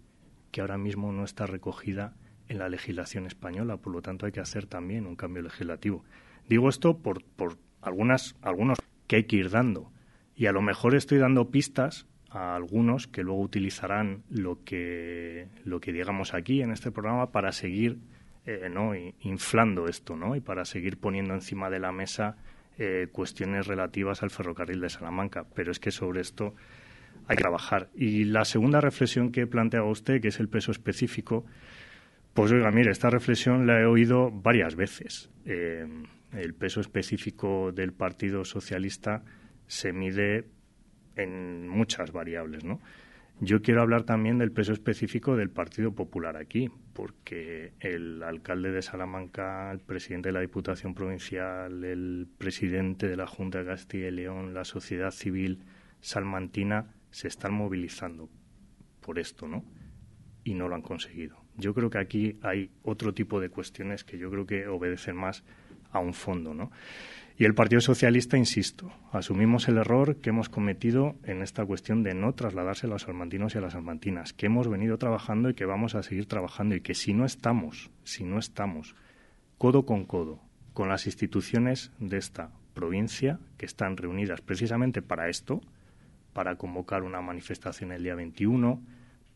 que ahora mismo no está recogida en la legislación española, por lo tanto hay que hacer también un cambio legislativo. Digo esto por, por algunas, algunos que hay que ir dando y a lo mejor estoy dando pistas a algunos que luego utilizarán lo que, lo que digamos aquí en este programa para seguir eh, ¿no? inflando esto ¿no? y para seguir poniendo encima de la mesa eh, cuestiones relativas al ferrocarril de Salamanca. Pero es que sobre esto hay que trabajar. Y la segunda reflexión que planteaba usted, que es el peso específico, pues oiga, mire, esta reflexión la he oído varias veces. Eh, el peso específico del Partido Socialista se mide en muchas variables, ¿no? Yo quiero hablar también del peso específico del Partido Popular aquí, porque el alcalde de Salamanca, el presidente de la Diputación Provincial, el presidente de la Junta de Castilla y León, la sociedad civil salmantina se están movilizando por esto, ¿no? Y no lo han conseguido. Yo creo que aquí hay otro tipo de cuestiones que yo creo que obedecen más a un fondo, ¿no? Y el Partido Socialista, insisto, asumimos el error que hemos cometido en esta cuestión de no trasladarse a los salmantinos y a las salmantinas, que hemos venido trabajando y que vamos a seguir trabajando y que si no estamos, si no estamos codo con codo con las instituciones de esta provincia que están reunidas precisamente para esto, para convocar una manifestación el día 21,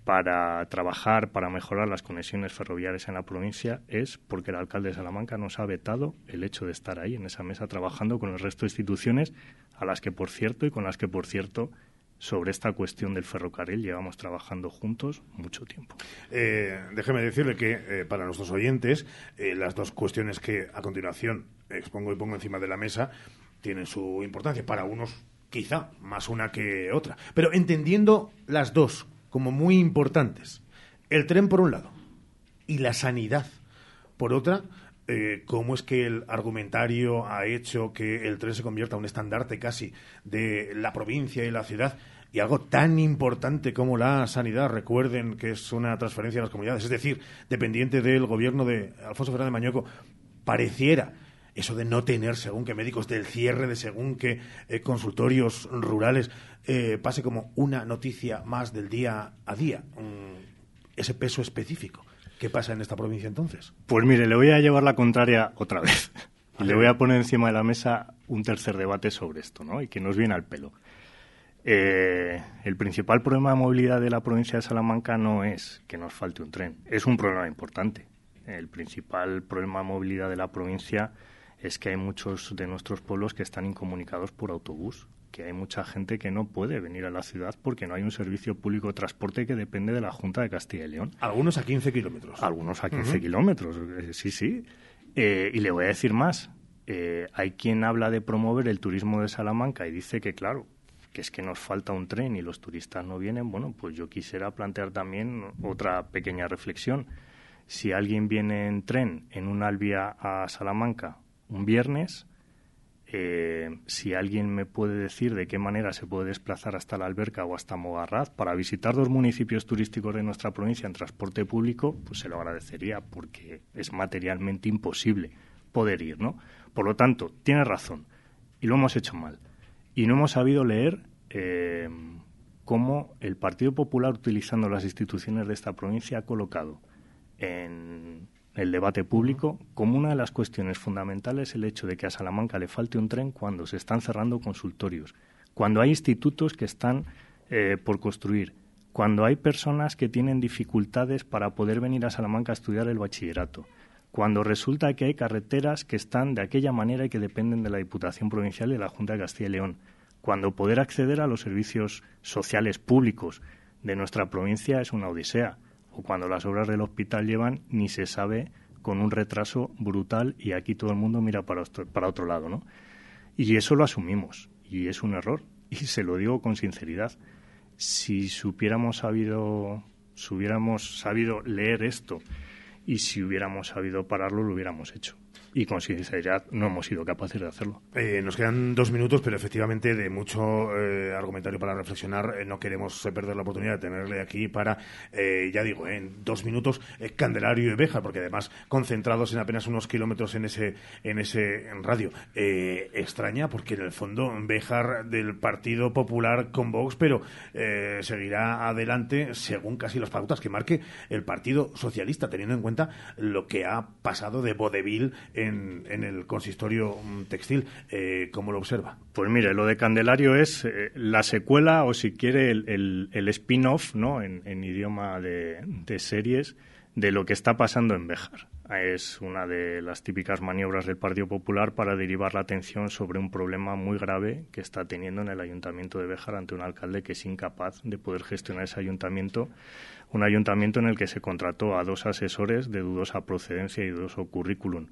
para trabajar para mejorar las conexiones ferroviarias en la provincia es porque el alcalde de Salamanca nos ha vetado el hecho de estar ahí en esa mesa trabajando con el resto de instituciones a las que por cierto y con las que por cierto sobre esta cuestión del ferrocarril llevamos trabajando juntos mucho tiempo. Eh, déjeme decirle que eh, para nuestros oyentes eh, las dos cuestiones que a continuación expongo y pongo encima de la mesa tienen su importancia. Para unos quizá más una que otra, pero entendiendo las dos como muy importantes. El tren por un lado y la sanidad por otra, eh, cómo es que el argumentario ha hecho que el tren se convierta en un estandarte casi de la provincia y la ciudad y algo tan importante como la sanidad, recuerden que es una transferencia a las comunidades, es decir, dependiente del gobierno de Alfonso Fernández Mañueco, pareciera eso de no tener según qué médicos, del cierre de según qué eh, consultorios rurales, eh, pase como una noticia más del día a día. ese peso específico. ¿Qué pasa en esta provincia entonces? Pues mire, le voy a llevar la contraria otra vez. (laughs) Y le voy a poner encima de la mesa un tercer debate sobre esto, ¿no? Y que nos viene al pelo. Eh, el principal problema de movilidad de la provincia de Salamanca no es que nos falte un tren, es un problema importante. El principal problema de movilidad de la provincia es que hay muchos de nuestros pueblos que están incomunicados por autobús que hay mucha gente que no puede venir a la ciudad porque no hay un servicio público de transporte que depende de la Junta de Castilla y León. Algunos a 15 kilómetros. Algunos a 15 kilómetros, eh, sí, sí. Eh, y le voy a decir más. Eh, hay quien habla de promover el turismo de Salamanca y dice que, claro, que es que nos falta un tren y los turistas no vienen. Bueno, pues yo quisiera plantear también otra pequeña reflexión. Si alguien viene en tren en un Albia a Salamanca un viernes, eh, si alguien me puede decir de qué manera se puede desplazar hasta la alberca o hasta Mogarraz para visitar dos municipios turísticos de nuestra provincia en transporte público, pues se lo agradecería porque es materialmente imposible poder ir, ¿no? Por lo tanto, tiene razón y lo hemos hecho mal. Y no hemos sabido leer eh, cómo el Partido Popular, utilizando las instituciones de esta provincia, ha colocado en el debate público como una de las cuestiones fundamentales el hecho de que a Salamanca le falte un tren cuando se están cerrando consultorios, cuando hay institutos que están eh, por construir, cuando hay personas que tienen dificultades para poder venir a Salamanca a estudiar el bachillerato, cuando resulta que hay carreteras que están de aquella manera y que dependen de la Diputación Provincial y de la Junta de Castilla y León, cuando poder acceder a los servicios sociales públicos de nuestra provincia es una odisea o cuando las obras del hospital llevan ni se sabe con un retraso brutal y aquí todo el mundo mira para otro, para otro lado, ¿no? Y eso lo asumimos y es un error (laughs) y se lo digo con sinceridad. Si supiéramos sabido, si hubiéramos sabido leer esto y si hubiéramos sabido pararlo, lo hubiéramos hecho y con sinceridad no hemos sido capaces de hacerlo. Eh, nos quedan dos minutos, pero efectivamente de mucho eh, argumentario para reflexionar. Eh, no queremos perder la oportunidad de tenerle aquí para, ya digo, en dos minutos, Candelario y Beja, porque además concentrados en apenas unos kilómetros en ese, en ese radio. extraña porque en el fondo Bejar del Partido Popular con Vox, pero seguirá adelante según casi las pautas que marque el Partido Socialista, teniendo en cuenta lo que ha pasado de vodevil en, el consistorio mm, textil. Eh, ¿Cómo lo observa? Pues mire, lo de Candelario es eh, la secuela o si quiere el, el, spin-off ¿no? en, idioma de, de, series de lo que está pasando en Béjar. Es una de las típicas maniobras del Partido Popular para derivar la atención sobre un problema muy grave que está teniendo en el Ayuntamiento de Béjar ante un alcalde que es incapaz de poder gestionar ese ayuntamiento un ayuntamiento en el que se contrató a dos asesores de dudosa procedencia y dudoso currículum.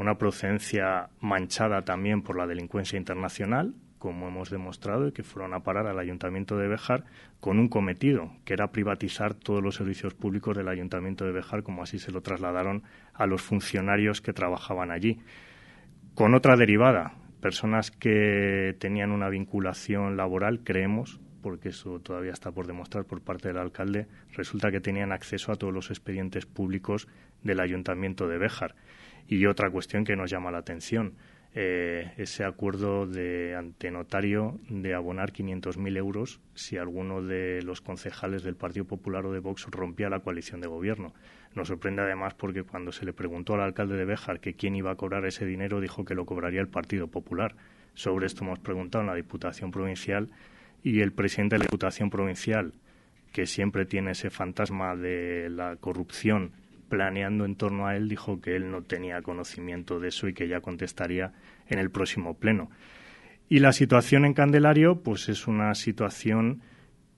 Una procedencia manchada también por la delincuencia internacional, como hemos demostrado, y que fueron a parar al Ayuntamiento de Bejar con un cometido, que era privatizar todos los servicios públicos del Ayuntamiento de Bejar, como así se lo trasladaron a los funcionarios que trabajaban allí. Con otra derivada, personas que tenían una vinculación laboral, creemos, porque eso todavía está por demostrar por parte del alcalde, resulta que tenían acceso a todos los expedientes públicos del Ayuntamiento de Béjar. Y otra cuestión que nos llama la atención, eh, ese acuerdo de ante notario de abonar 500.000 euros si alguno de los concejales del Partido Popular o de Vox rompía la coalición de gobierno. Nos sorprende además porque cuando se le preguntó al alcalde de Béjar que quién iba a cobrar ese dinero, dijo que lo cobraría el Partido Popular. Sobre esto hemos preguntado en la Diputación Provincial y el presidente de la Diputación Provincial, que siempre tiene ese fantasma de la corrupción planeando en torno a él, dijo que él no tenía conocimiento de eso y que ya contestaría en el próximo pleno. Y la situación en Candelario, pues es una situación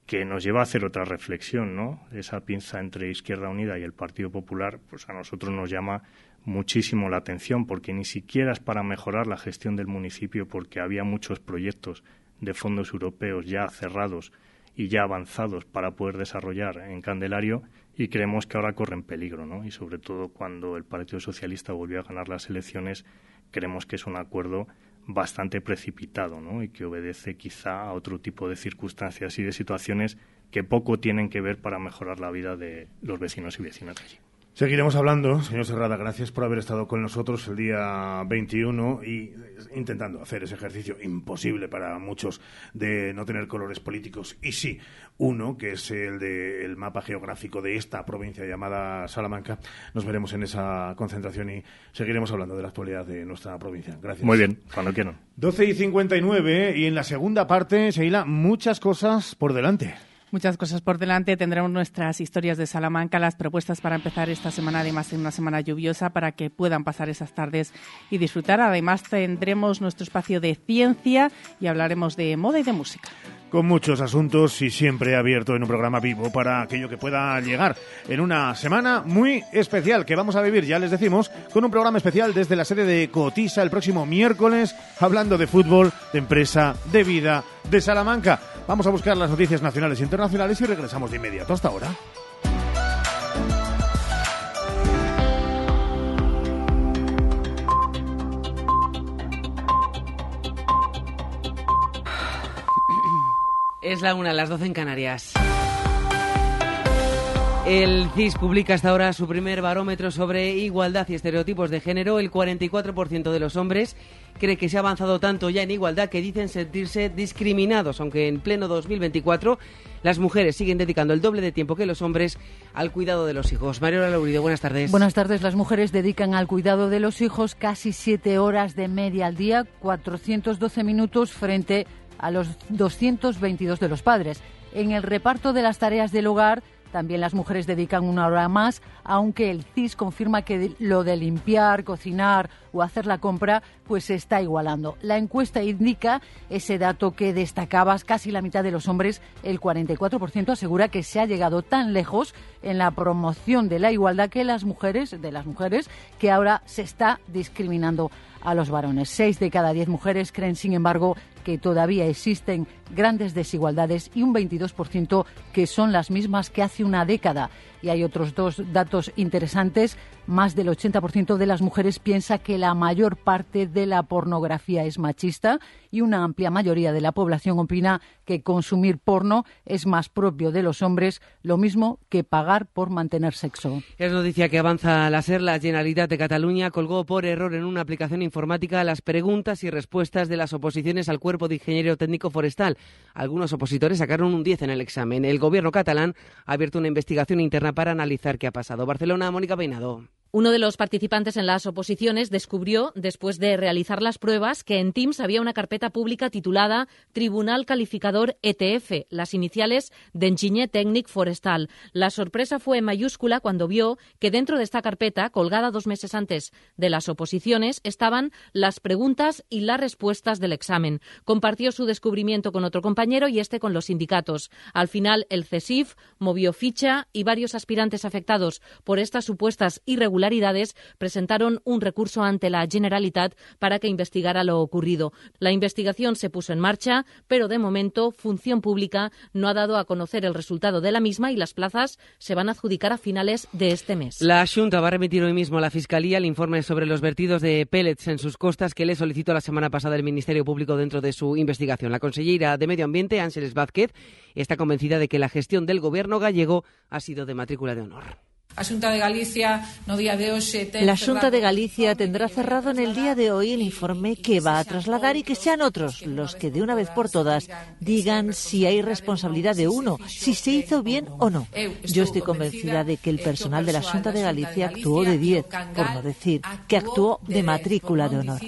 que nos lleva a hacer otra reflexión, ¿no? Esa pinza entre Izquierda Unida y el Partido Popular, pues a nosotros nos llama muchísimo la atención, porque ni siquiera es para mejorar la gestión del municipio, porque había muchos proyectos de fondos europeos ya cerrados y ya avanzados para poder desarrollar en Candelario y creemos que ahora corren peligro, ¿no? Y sobre todo cuando el Partido Socialista volvió a ganar las elecciones, creemos que es un acuerdo bastante precipitado, ¿no? Y que obedece quizá a otro tipo de circunstancias y de situaciones que poco tienen que ver para mejorar la vida de los vecinos y vecinas allí. Seguiremos hablando, señor Serrada. Gracias por haber estado con nosotros el día 21 y intentando hacer ese ejercicio imposible para muchos de no tener colores políticos. Y sí, uno, que es el del mapa geográfico de esta provincia llamada Salamanca. Nos veremos en esa concentración y seguiremos hablando de la actualidad de nuestra provincia. Gracias. Muy bien, cuando quieran. 12 y 59 y en la segunda parte, Sheila, muchas cosas por delante. Muchas cosas por delante. Tendremos nuestras historias de Salamanca, las propuestas para empezar esta semana, además en una semana lluviosa, para que puedan pasar esas tardes y disfrutar. Además tendremos nuestro espacio de ciencia y hablaremos de moda y de música con muchos asuntos y siempre abierto en un programa vivo para aquello que pueda llegar en una semana muy especial que vamos a vivir, ya les decimos, con un programa especial desde la sede de Cotisa el próximo miércoles, hablando de fútbol, de empresa, de vida, de Salamanca. Vamos a buscar las noticias nacionales e internacionales y regresamos de inmediato. Hasta ahora. Es la una, las doce en Canarias. El CIS publica hasta ahora su primer barómetro sobre igualdad y estereotipos de género. El 44% de los hombres cree que se ha avanzado tanto ya en igualdad que dicen sentirse discriminados, aunque en pleno 2024 las mujeres siguen dedicando el doble de tiempo que los hombres al cuidado de los hijos. Mario Laurido, buenas tardes. Buenas tardes. Las mujeres dedican al cuidado de los hijos casi siete horas de media al día, 412 minutos frente a los 222 de los padres. En el reparto de las tareas del hogar, también las mujeres dedican una hora más, aunque el CIS confirma que lo de limpiar, cocinar o hacer la compra, pues se está igualando. La encuesta indica ese dato que destacabas, casi la mitad de los hombres, el 44% asegura que se ha llegado tan lejos en la promoción de la igualdad que las mujeres, de las mujeres, que ahora se está discriminando a los varones. Seis de cada diez mujeres creen, sin embargo, que todavía existen grandes desigualdades y un 22% que son las mismas que hace una década. Y hay otros dos datos interesantes. Más del 80% de las mujeres piensa que la mayor parte de la pornografía es machista y una amplia mayoría de la población opina que consumir porno es más propio de los hombres, lo mismo que pagar por mantener sexo. Es noticia que avanza la SER. La Generalitat de Cataluña colgó por error en una aplicación informática las preguntas y respuestas de las oposiciones al Cuerpo de Ingeniero Técnico Forestal. Algunos opositores sacaron un 10 en el examen. El gobierno catalán ha abierto una investigación interna para analizar qué ha pasado. Barcelona, Mónica Peinado. Uno de los participantes en las oposiciones descubrió, después de realizar las pruebas, que en Teams había una carpeta pública titulada Tribunal Calificador ETF, las iniciales de Engiñé Técnic Forestal. La sorpresa fue mayúscula cuando vio que dentro de esta carpeta, colgada dos meses antes de las oposiciones, estaban las preguntas y las respuestas del examen. Compartió su descubrimiento con otro compañero y este con los sindicatos. Al final, el CESIF movió ficha y varios aspirantes afectados por estas supuestas irregularidades presentaron un recurso ante la Generalitat para que investigara lo ocurrido. La investigación se puso en marcha, pero de momento Función Pública no ha dado a conocer el resultado de la misma y las plazas se van a adjudicar a finales de este mes. La Junta va a remitir hoy mismo a la Fiscalía el informe sobre los vertidos de pellets en sus costas que le solicitó la semana pasada el Ministerio Público dentro de su investigación. La consellera de Medio Ambiente, Ángeles Vázquez, está convencida de que la gestión del gobierno gallego ha sido de matrícula de honor. La Junta de Galicia tendrá cerrado en el día de hoy el informe que va a trasladar y que sean otros los que de una vez por todas digan si hay responsabilidad de uno, si se hizo bien o no. Yo estoy convencida de que el personal de la Junta de Galicia actuó de 10, por no decir que actuó de matrícula de honor.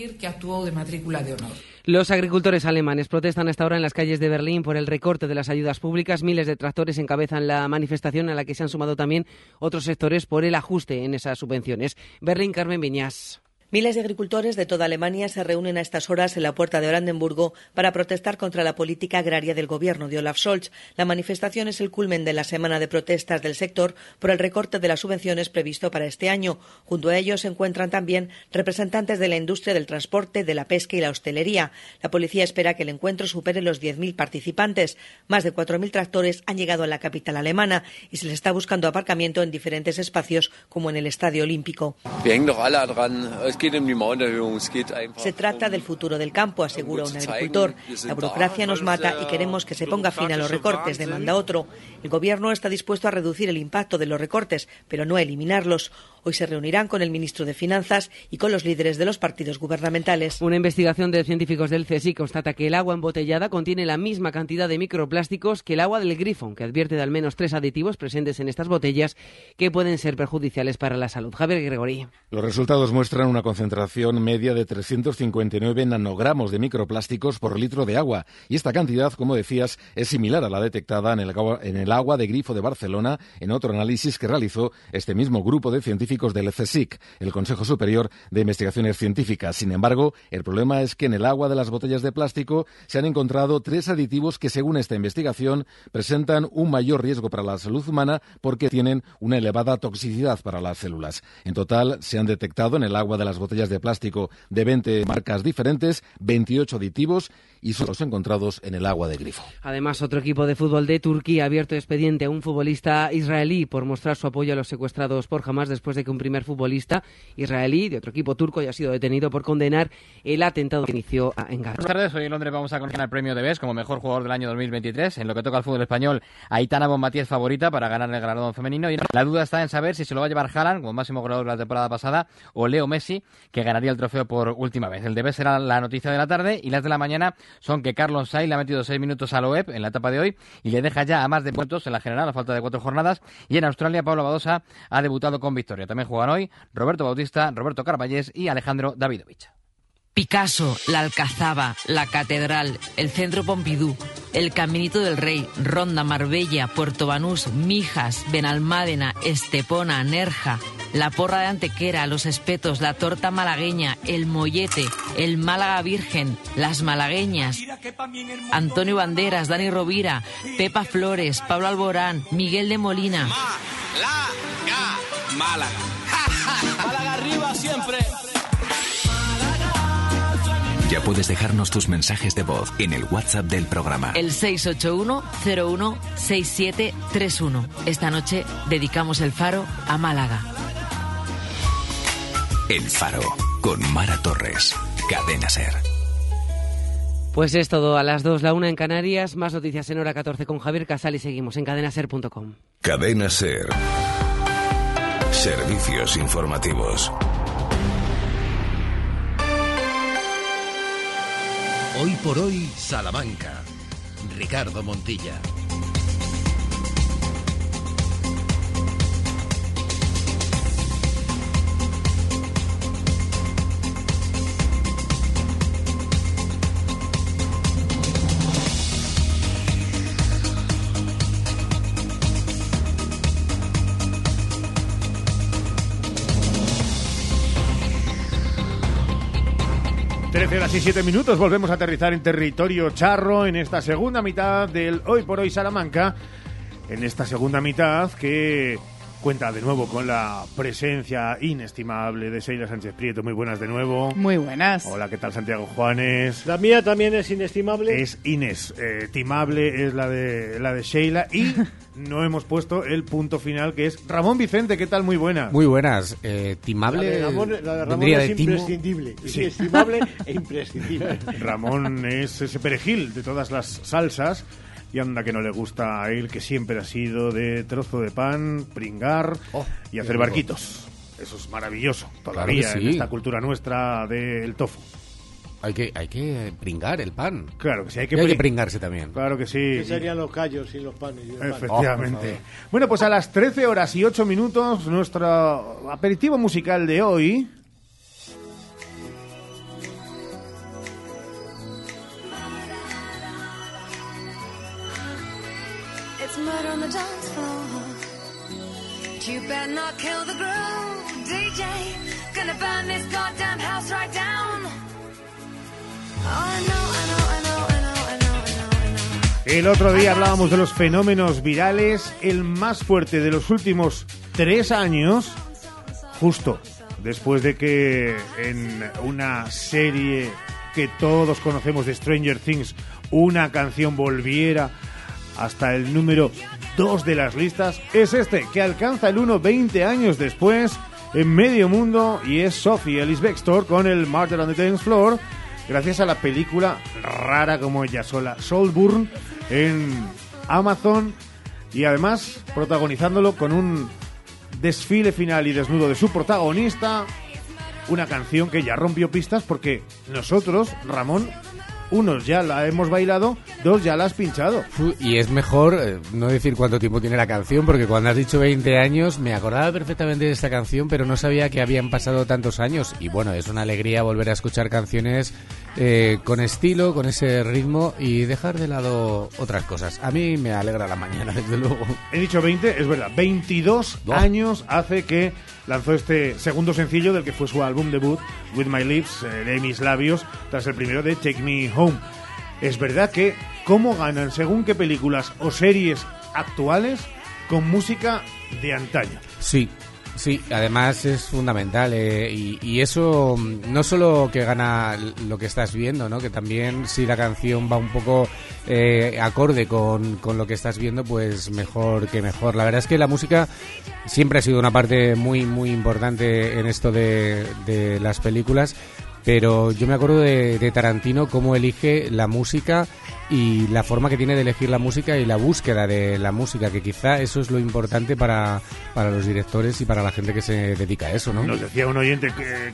Los agricultores alemanes protestan hasta ahora en las calles de Berlín por el recorte de las ayudas públicas. Miles de tractores encabezan la manifestación a la que se han sumado también otros sectores por el ajuste en esas subvenciones. Berlín, Carmen Viñas. Miles de agricultores de toda Alemania se reúnen a estas horas en la puerta de Brandenburgo para protestar contra la política agraria del gobierno de Olaf Scholz. La manifestación es el culmen de la semana de protestas del sector por el recorte de las subvenciones previsto para este año. Junto a ellos se encuentran también representantes de la industria del transporte, de la pesca y la hostelería. La policía espera que el encuentro supere los 10.000 participantes. Más de 4.000 tractores han llegado a la capital alemana y se les está buscando aparcamiento en diferentes espacios, como en el Estadio Olímpico. Se trata del futuro del campo, asegura un agricultor. La burocracia nos mata y queremos que se ponga fin a los recortes, demanda otro. El Gobierno está dispuesto a reducir el impacto de los recortes, pero no a eliminarlos. Hoy se reunirán con el ministro de Finanzas y con los líderes de los partidos gubernamentales. Una investigación de científicos del CSI constata que el agua embotellada contiene la misma cantidad de microplásticos que el agua del grifo, que advierte de al menos tres aditivos presentes en estas botellas que pueden ser perjudiciales para la salud. Javier Gregory. Los resultados muestran una concentración media de 359 nanogramos de microplásticos por litro de agua. Y esta cantidad, como decías, es similar a la detectada en el, agua, en el agua de grifo de Barcelona en otro análisis que realizó este mismo grupo de científicos del CSIC, el Consejo Superior de Investigaciones Científicas. Sin embargo, el problema es que en el agua de las botellas de plástico se han encontrado tres aditivos que, según esta investigación, presentan un mayor riesgo para la salud humana porque tienen una elevada toxicidad para las células. En total, se han detectado en el agua de las botellas de plástico de 20 marcas diferentes 28 aditivos y son los encontrados en el agua de grifo. Además, otro equipo de fútbol de Turquía ha abierto expediente a un futbolista israelí por mostrar su apoyo a los secuestrados por Hamas después de que un primer futbolista israelí de otro equipo turco haya sido detenido por condenar el atentado que inició en Gaza. Buenas tardes, hoy en Londres vamos a conocer el premio de BES como mejor jugador del año 2023. En lo que toca al fútbol español, Aitana Bonmatí favorita para ganar el galardón femenino y la duda está en saber si se lo va a llevar Haaland como máximo goleador de la temporada pasada o Leo Messi, que ganaría el trofeo por última vez. El de BES será la noticia de la tarde y las de la mañana son que Carlos Sainz le ha metido seis minutos a Loeb en la etapa de hoy y le deja ya a más de puntos en la general a falta de cuatro jornadas. Y en Australia, Pablo Badosa ha debutado con victoria. También juegan hoy Roberto Bautista, Roberto Carballés y Alejandro Davidovich. Picasso, la Alcazaba, la Catedral, el Centro Pompidou, el Caminito del Rey, Ronda, Marbella, Puerto Banús, Mijas, Benalmádena, Estepona, Nerja, la Porra de Antequera, los Espetos, la Torta Malagueña, el Mollete, el Málaga Virgen, las Malagueñas, Antonio Banderas, Dani Rovira, Pepa Flores, Pablo Alborán, Miguel de Molina. Málaga. Málaga arriba siempre. Ya puedes dejarnos tus mensajes de voz en el WhatsApp del programa. El 681-016731. Esta noche dedicamos el faro a Málaga. El Faro, con Mara Torres. Cadena Ser. Pues es todo a las 2, la 1 en Canarias. Más noticias en hora 14 con Javier Casal y seguimos en cadenaser.com. Cadena Ser. Servicios informativos. Hoy por hoy, Salamanca. Ricardo Montilla. Trece horas y siete minutos, volvemos a aterrizar en territorio charro en esta segunda mitad del Hoy por Hoy Salamanca. En esta segunda mitad que cuenta de nuevo con la presencia inestimable de Sheila Sánchez Prieto. Muy buenas de nuevo. Muy buenas. Hola, ¿qué tal Santiago Juanes? La mía también es inestimable. Es inestimable, es la de, la de Sheila. Y (laughs) no hemos puesto el punto final que es Ramón Vicente. ¿Qué tal? Muy buenas. Muy buenas. Eh, timable. La de Ramón, la de Ramón vendría es de imprescindible. Sí. Inestimable e imprescindible. (laughs) Ramón es ese perejil de todas las salsas. Y anda que no le gusta a él, que siempre ha sido de trozo de pan, pringar Oh, y hacer barquitos. Eso es maravilloso Claro todavía en sí. esta cultura nuestra del tofu. Hay que, hay que pringar el pan. Claro que sí, hay que, Y hay que prin- pringarse también. Claro que sí. ¿Qué serían los callos sin los panes? y el pan? Efectivamente. bueno, pues a las 13 horas y 8 minutos, nuestro aperitivo musical de hoy. The dance floor. You better not kill the groove, DJ. Gonna burn this goddamn house right down. Oh, I know, I know, I know, I know, I know, I know, I know. El otro día hablábamos de los fenómenos virales, el más fuerte de los últimos tres años, justo después de que en una serie que todos conocemos de Stranger Things, una canción volviera hasta el número 2 de las listas, es este, que alcanza el 1 20 años después en medio mundo y es Sophie Ellis Bextor con el Murder on the Dance Floor, gracias a la película rara como ella sola, Soulburn, en Amazon y además protagonizándolo con un desfile final y desnudo de su protagonista, una canción que ya rompió pistas porque nosotros, Ramón, unos ya la hemos bailado, dos ya la has pinchado. Y es mejor eh, no decir cuánto tiempo tiene la canción, porque cuando has dicho 20 años me acordaba perfectamente de esta canción, pero no sabía que habían pasado tantos años. Y bueno, es una alegría volver a escuchar canciones eh, con estilo, con ese ritmo y dejar de lado otras cosas. A mí me alegra la mañana, (laughs) desde luego. He dicho 20, es verdad, 22 Buah. años hace que lanzó este segundo sencillo del que fue su álbum debut, With My Lips, eh, de mis labios, tras el primero de Take Me Home. Es verdad que cómo ganan según qué películas o series actuales con música de antaño. Sí, sí, además es fundamental eh, y, y eso mm, no solo que gana lo que estás viendo, ¿no? que también si la canción va un poco eh, acorde con, con lo que estás viendo, pues mejor que mejor. La verdad es que la música siempre ha sido una parte muy, muy importante en esto de, de las películas. Pero yo me acuerdo de, de Tarantino cómo elige la música y la forma que tiene de elegir la música y la búsqueda de la música, que quizá eso es lo importante para, para los directores y para la gente que se dedica a eso, ¿no? Nos decía un oyente,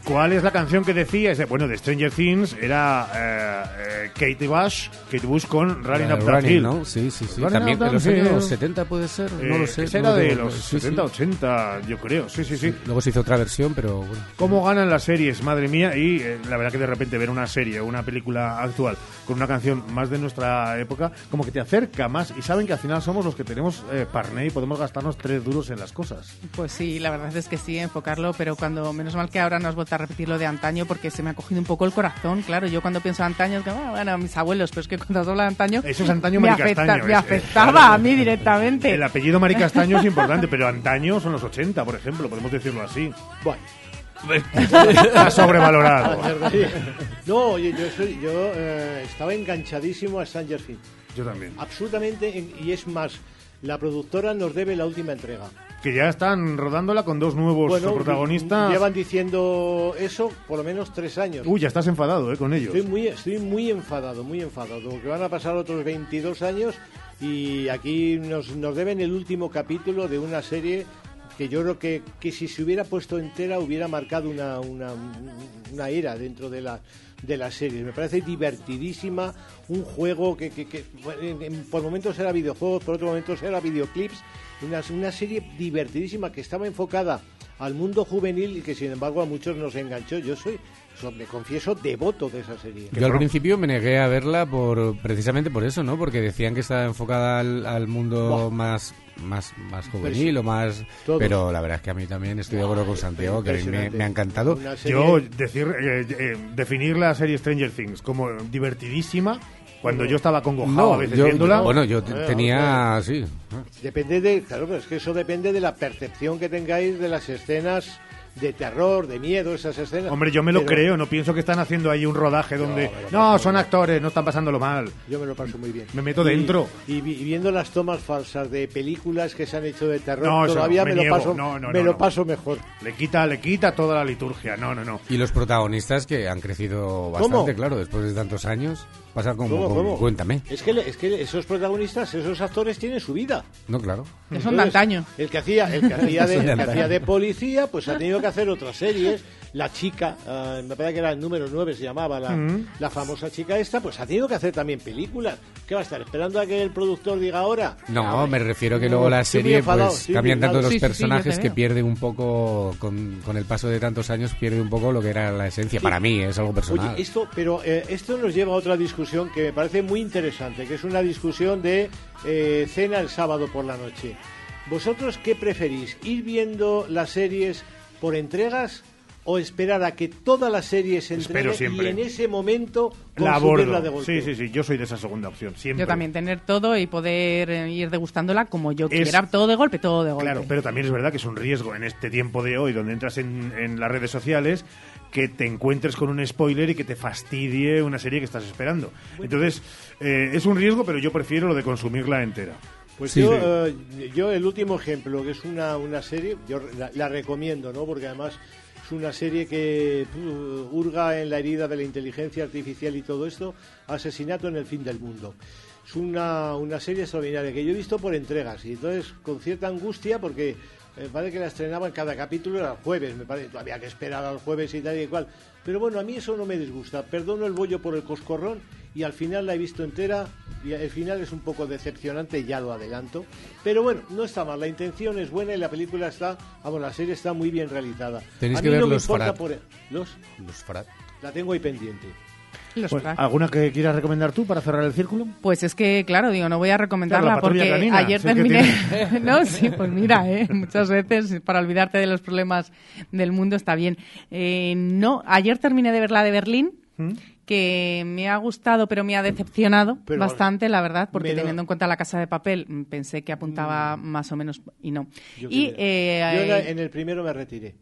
¿cuál es la canción que decía? Ese- Bueno, de Stranger Things era eh, eh, Kate Bush, Kate Bush con Running Up That Hill. ¿no? Sí, sí, sí. Running También de los años 70 puede ser, no Eh, lo sé. esa no era lo de los sí, sí. 70, 80, yo creo. Sí, sí, sí. Luego se hizo otra versión, pero bueno. ¿Cómo ganan las series? Madre mía. Y eh, la verdad que de repente ver una serie o una película actual con una canción más de nuestra época, como que te acerca más. Y saben que al final somos los que tenemos eh, parné y podemos gastarnos tres duros en las cosas. Pues sí, la verdad es que sí, enfocarlo, pero cuando menos mal que ahora no has vuelto a repetir lo de antaño porque se me ha cogido un poco el corazón, claro, yo cuando pienso en antaño, es que, ah, bueno, mis abuelos, pero es que cuando habla de antaño, Eso es antaño me, Maricastaño, afecta- me es- afectaba claro. a mí directamente. El apellido Maricastaño es importante, pero antaño son los 80, por ejemplo, podemos decirlo así. Bueno. Está sobrevalorado. (laughs) No, oye, yo, soy- yo eh, estaba enganchadísimo a Stranger Things. Yo también. Absolutamente, en- y es más, la productora nos debe la última entrega. Que ya están rodándola con dos nuevos protagonistas. Llevan diciendo eso por lo menos tres años. Uy, ya estás enfadado eh, con ellos. Estoy muy, estoy muy enfadado, muy enfadado, porque van a pasar otros 22 años y aquí nos, nos deben el último capítulo de una serie que yo creo que, que si se hubiera puesto entera hubiera marcado una, una, una era dentro de la, de la serie. Me parece divertidísima, un juego que, que- por momentos era videojuegos, por otros momentos era videoclips, una, una serie divertidísima que estaba enfocada al mundo juvenil y que sin embargo a muchos nos enganchó. Yo soy, so- me confieso, devoto de esa serie. Yo al principio me negué a verla por precisamente por eso, ¿no? Porque decían que estaba enfocada al, al mundo más más más juvenil o más Todo. pero la verdad es que a mí también estoy de acuerdo con Santiago que a mí me, me ha encantado. Yo decir, eh, eh, definir la serie Stranger Things como divertidísima, cuando yo estaba congojado a veces yo, viéndola. bueno yo te- tenía sí. Depende de, claro, pero es que eso depende de la percepción que tengáis de las escenas de terror, de miedo, esas escenas. Hombre, yo me lo Pero creo, no pienso que están haciendo ahí un rodaje donde... No, paso son muy actores, no están pasándolo mal. Yo me lo paso muy bien. Me meto Y- dentro. Y, vi- y viendo las tomas falsas de películas que se han hecho de terror, No, todavía no, me me, lo paso, No, no, me no, lo no. paso mejor. Le quita, le quita toda la liturgia. No, no, no. y los protagonistas que han crecido bastante ¿Cómo? claro después de tantos años pasa como ¿Cómo, cómo? cuéntame Es que, es que esos protagonistas, esos actores tienen su vida. no claro Que son de Entonces, antaño. El que hacía, el que hacía, (laughs) de, el que hacía de policía, pues ha tenido que hacer otras series. La chica, ah, me parece que era el número 9, se llamaba, la, Mm. la famosa chica esta, pues ha tenido que hacer también películas. ¿Qué va a estar esperando a que el productor diga ahora? No, me refiero que No, luego la serie enfadado, pues cambian tanto los personajes que veo. pierde un poco con, con el paso de tantos años pierde un poco lo que era la esencia. Para mí es algo personal. Oye, esto, pero eh, esto nos lleva a otra discusión que me parece muy interesante, que es una discusión de eh, cena el sábado por la noche. ¿Vosotros qué preferís? ¿Ir viendo las series por entregas o esperar a que toda la serie se entregue y en ese momento La consumirla abordo. de golpe? Sí, sí, sí. Yo soy de esa segunda opción. Siempre. Yo también, tener todo y poder eh, ir degustándola como yo Es- quiera, todo de golpe, todo de golpe. Claro, pero también es verdad que es un riesgo en este tiempo de hoy, donde entras en, en las redes sociales, que te encuentres con un spoiler y que te fastidie una serie que estás esperando. Entonces, eh, es un riesgo, pero yo prefiero lo de consumirla entera. Pues Sí, yo, sí. eh, yo el último ejemplo, que es una, una serie, yo la, la recomiendo, ¿no? Porque además es una serie que uh, hurga en la herida de la inteligencia artificial y todo esto, Asesinato en el fin del mundo. Es una, una serie extraordinaria que yo he visto por entregas y entonces con cierta angustia porque me parece que la estrenaban cada capítulo era el jueves, me parece, había que esperar al jueves y tal y cual. Pero bueno, a mí eso no me disgusta. Perdono el bollo por el coscorrón y al final la he visto entera y el final es un poco decepcionante, ya lo adelanto. Pero bueno, no está mal, la intención es buena y la película está, vamos, la serie está muy bien realizada. Tenéis A que mí ver no me los importa Farad. por- ¿Los? Los Farad. La tengo ahí pendiente. Los Pues. ¿Alguna que quieras recomendar tú para cerrar el círculo? Pues es que, claro, digo, no voy a recomendarla Claro, porque canina, ayer si que terminé. (laughs) no, sí, pues mira, ¿eh? muchas veces para olvidarte de los problemas del mundo está bien. Eh, no, ayer terminé de ver la de Berlín. ¿Mm? Que me ha gustado pero me ha decepcionado Pero- bastante, la verdad, porque Pero- teniendo en cuenta la casa de papel mm, pensé que apuntaba más o menos y no. Yo y eh, Yo en la- eh, en el primero me retiré.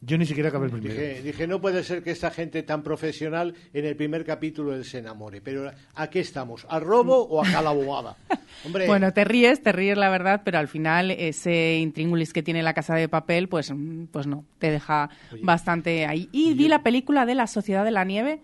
Yo ni siquiera acabé el primero. Dije, dije, no puede ser que esta gente tan profesional en el primer capítulo él se enamore. Pero ¿a qué estamos? ¿Al robo o a calabobada? (laughs) Hombre, Bueno, te ríes, te ríes la verdad, pero al final ese intríngulis que tiene la casa de papel, pues, mm, pues no, te deja bastante ahí. Y vi la película de La Sociedad de la Nieve,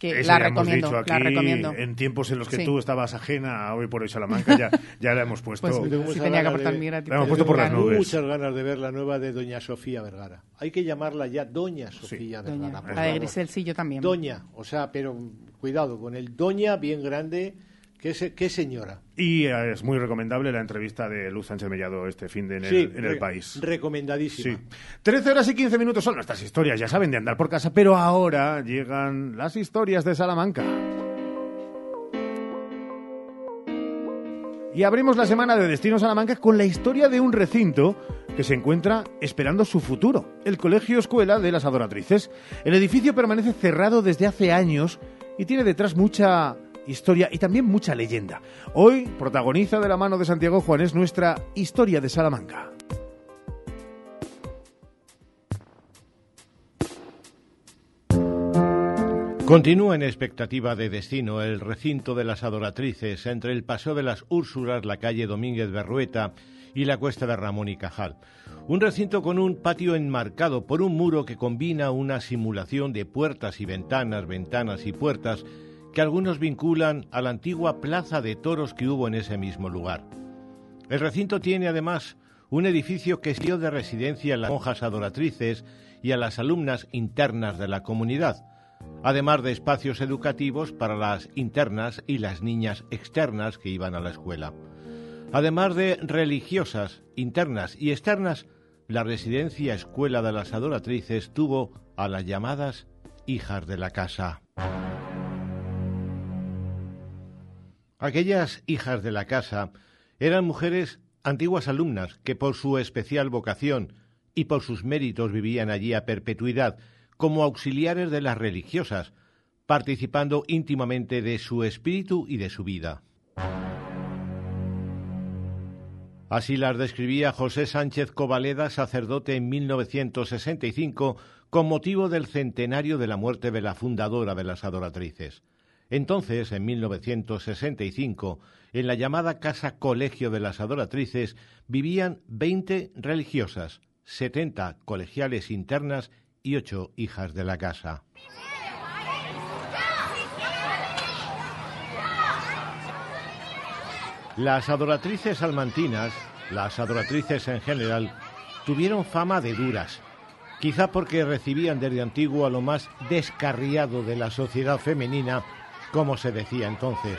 que la ya hemos recomiendo, dicho aquí, la recomiendo. En tiempos en los que Sí. tú estabas ajena a hoy por hoy Salamanca, ya, ya la hemos puesto. Pues Tengo sí, tenía que ganas aportar de mi. La hemos puesto por las Tengo nubes. muchas ganas de ver la nueva de Doña Sofía Vergara. Hay que llamarla ya Doña Sofía Doña, Vergara. por la de favor. Grisel sí, yo también. Doña, o sea, pero cuidado con el Doña bien grande. ¿Qué, se- qué señora? Y eh, es muy recomendable la entrevista de Luz Sánchez Mellado este fin de en el, en el país. Recomendadísima. Sí. 13 horas y 15 minutos son nuestras historias, ya saben, de andar por casa, pero ahora llegan las historias de Salamanca. Y abrimos la semana de Destino Salamanca con la historia de un recinto que se encuentra esperando su futuro, el Colegio Escuela de las Adoratrices. El edificio permanece cerrado desde hace años y tiene detrás mucha historia y también mucha leyenda. Hoy protagoniza de la mano de Santiago Juanes nuestra historia de Salamanca. Continúa en expectativa de destino el recinto de las adoratrices entre el Paseo de las Úrsulas, la calle Domínguez Berrueta y la cuesta de Ramón y Cajal. Un recinto con un patio enmarcado por un muro que combina una simulación de puertas y ventanas, ventanas y puertas que algunos vinculan a la antigua plaza de toros que hubo en ese mismo lugar. El recinto tiene además un edificio que sirvió de residencia a las monjas adoratrices y a las alumnas internas de la comunidad, además de espacios educativos para las internas y las niñas externas que iban a la escuela. Además de religiosas, internas y externas, la residencia Escuela de las Adoratrices tuvo a las llamadas hijas de la casa. Aquellas hijas de la casa eran mujeres antiguas alumnas que por su especial vocación y por sus méritos vivían allí a perpetuidad como auxiliares de las religiosas, participando íntimamente de su espíritu y de su vida. Así las describía José Sánchez Covaleda, sacerdote en 1965, con motivo del centenario de la muerte de la fundadora de las adoratrices. Entonces, en 1965, en la llamada Casa Colegio de las Adoratrices vivían 20 religiosas, 70 colegiales internas y 8 hijas de la casa. Las adoratrices salmantinas, las adoratrices en general, tuvieron fama de duras, quizá porque recibían desde antiguo a lo más descarriado de la sociedad femenina, como se decía entonces.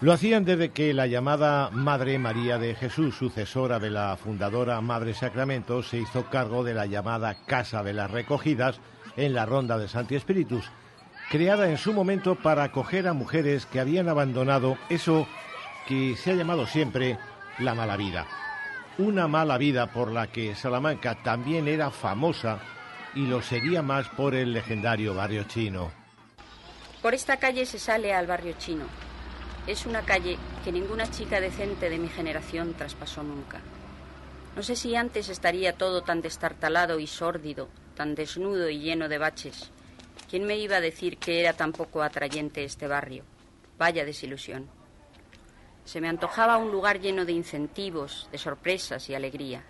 Lo hacían desde que la llamada Madre María de Jesús, sucesora de la fundadora Madre Sacramento, se hizo cargo de la llamada Casa de las Recogidas en la Ronda de Santi Espíritus, creada en su momento para acoger a mujeres que habían abandonado eso que se ha llamado siempre la mala vida. Una mala vida por la que Salamanca también era famosa y lo sería más por el legendario barrio chino. Por esta calle se sale al barrio chino. Es una calle que ninguna chica decente de mi generación traspasó nunca. No sé si antes estaría todo tan destartalado y sórdido, tan desnudo y lleno de baches. ¿Quién me iba a decir que era tan poco atrayente este barrio? Vaya desilusión. Se me antojaba un lugar lleno de incentivos, de sorpresas y alegría.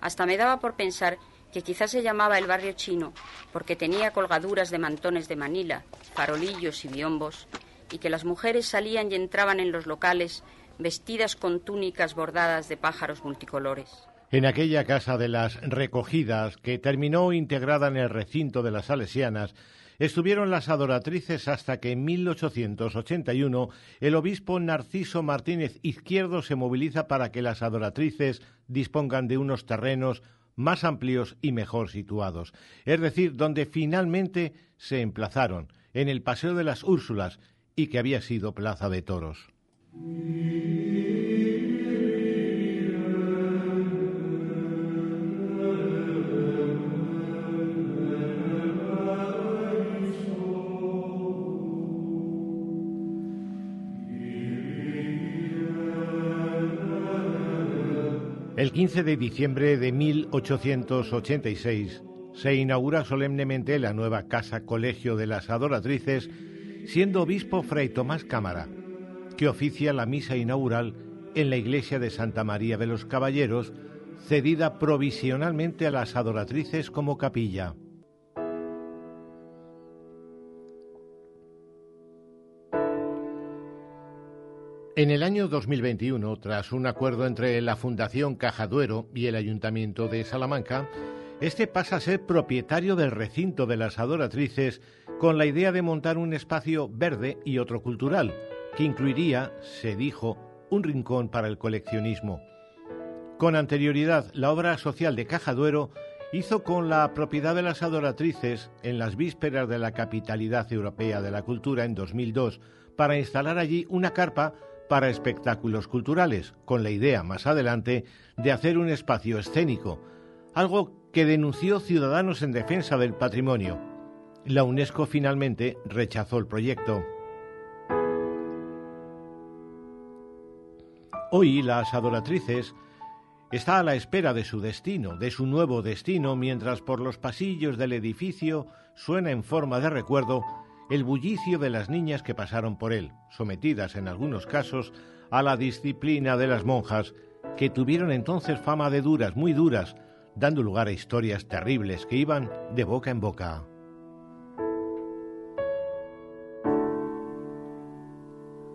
Hasta me daba por pensar que quizás se llamaba el barrio chino porque tenía colgaduras de mantones de Manila, farolillos y biombos, y que las mujeres salían y entraban en los locales vestidas con túnicas bordadas de pájaros multicolores. En aquella casa de las recogidas, que terminó integrada en el recinto de las Salesianas, estuvieron las adoratrices hasta que en 1881 el obispo Narciso Martínez Izquierdo se moviliza para que las adoratrices dispongan de unos terrenos más amplios y mejor situados, es decir, donde finalmente se emplazaron, en el Paseo de las Úrsulas, y que había sido plaza de toros. El 15 de diciembre de 1886 se inaugura solemnemente la nueva Casa Colegio de las Adoratrices, siendo obispo Fray Tomás Cámara, que oficia la misa inaugural en la iglesia de Santa María de los Caballeros, cedida provisionalmente a las adoratrices como capilla. En el año 2021, tras un acuerdo entre la Fundación Cajaduero y el Ayuntamiento de Salamanca, este pasa a ser propietario del recinto de las adoratrices con la idea de montar un espacio verde y otro cultural, que incluiría, se dijo, un rincón para el coleccionismo. Con anterioridad, la obra social de Cajaduero hizo con la propiedad de las adoratrices, en las vísperas de la capitalidad europea de la cultura en 2002, para instalar allí una carpa para espectáculos culturales, con la idea más adelante de hacer un espacio escénico, algo que denunció Ciudadanos en Defensa del Patrimonio. La UNESCO finalmente rechazó el proyecto. Hoy las adoratrices está a la espera de su destino, de su nuevo destino, mientras por los pasillos del edificio suena en forma de recuerdo el bullicio de las niñas que pasaron por él, sometidas en algunos casos a la disciplina de las monjas, que tuvieron entonces fama de duras, muy duras, dando lugar a historias terribles que iban de boca en boca.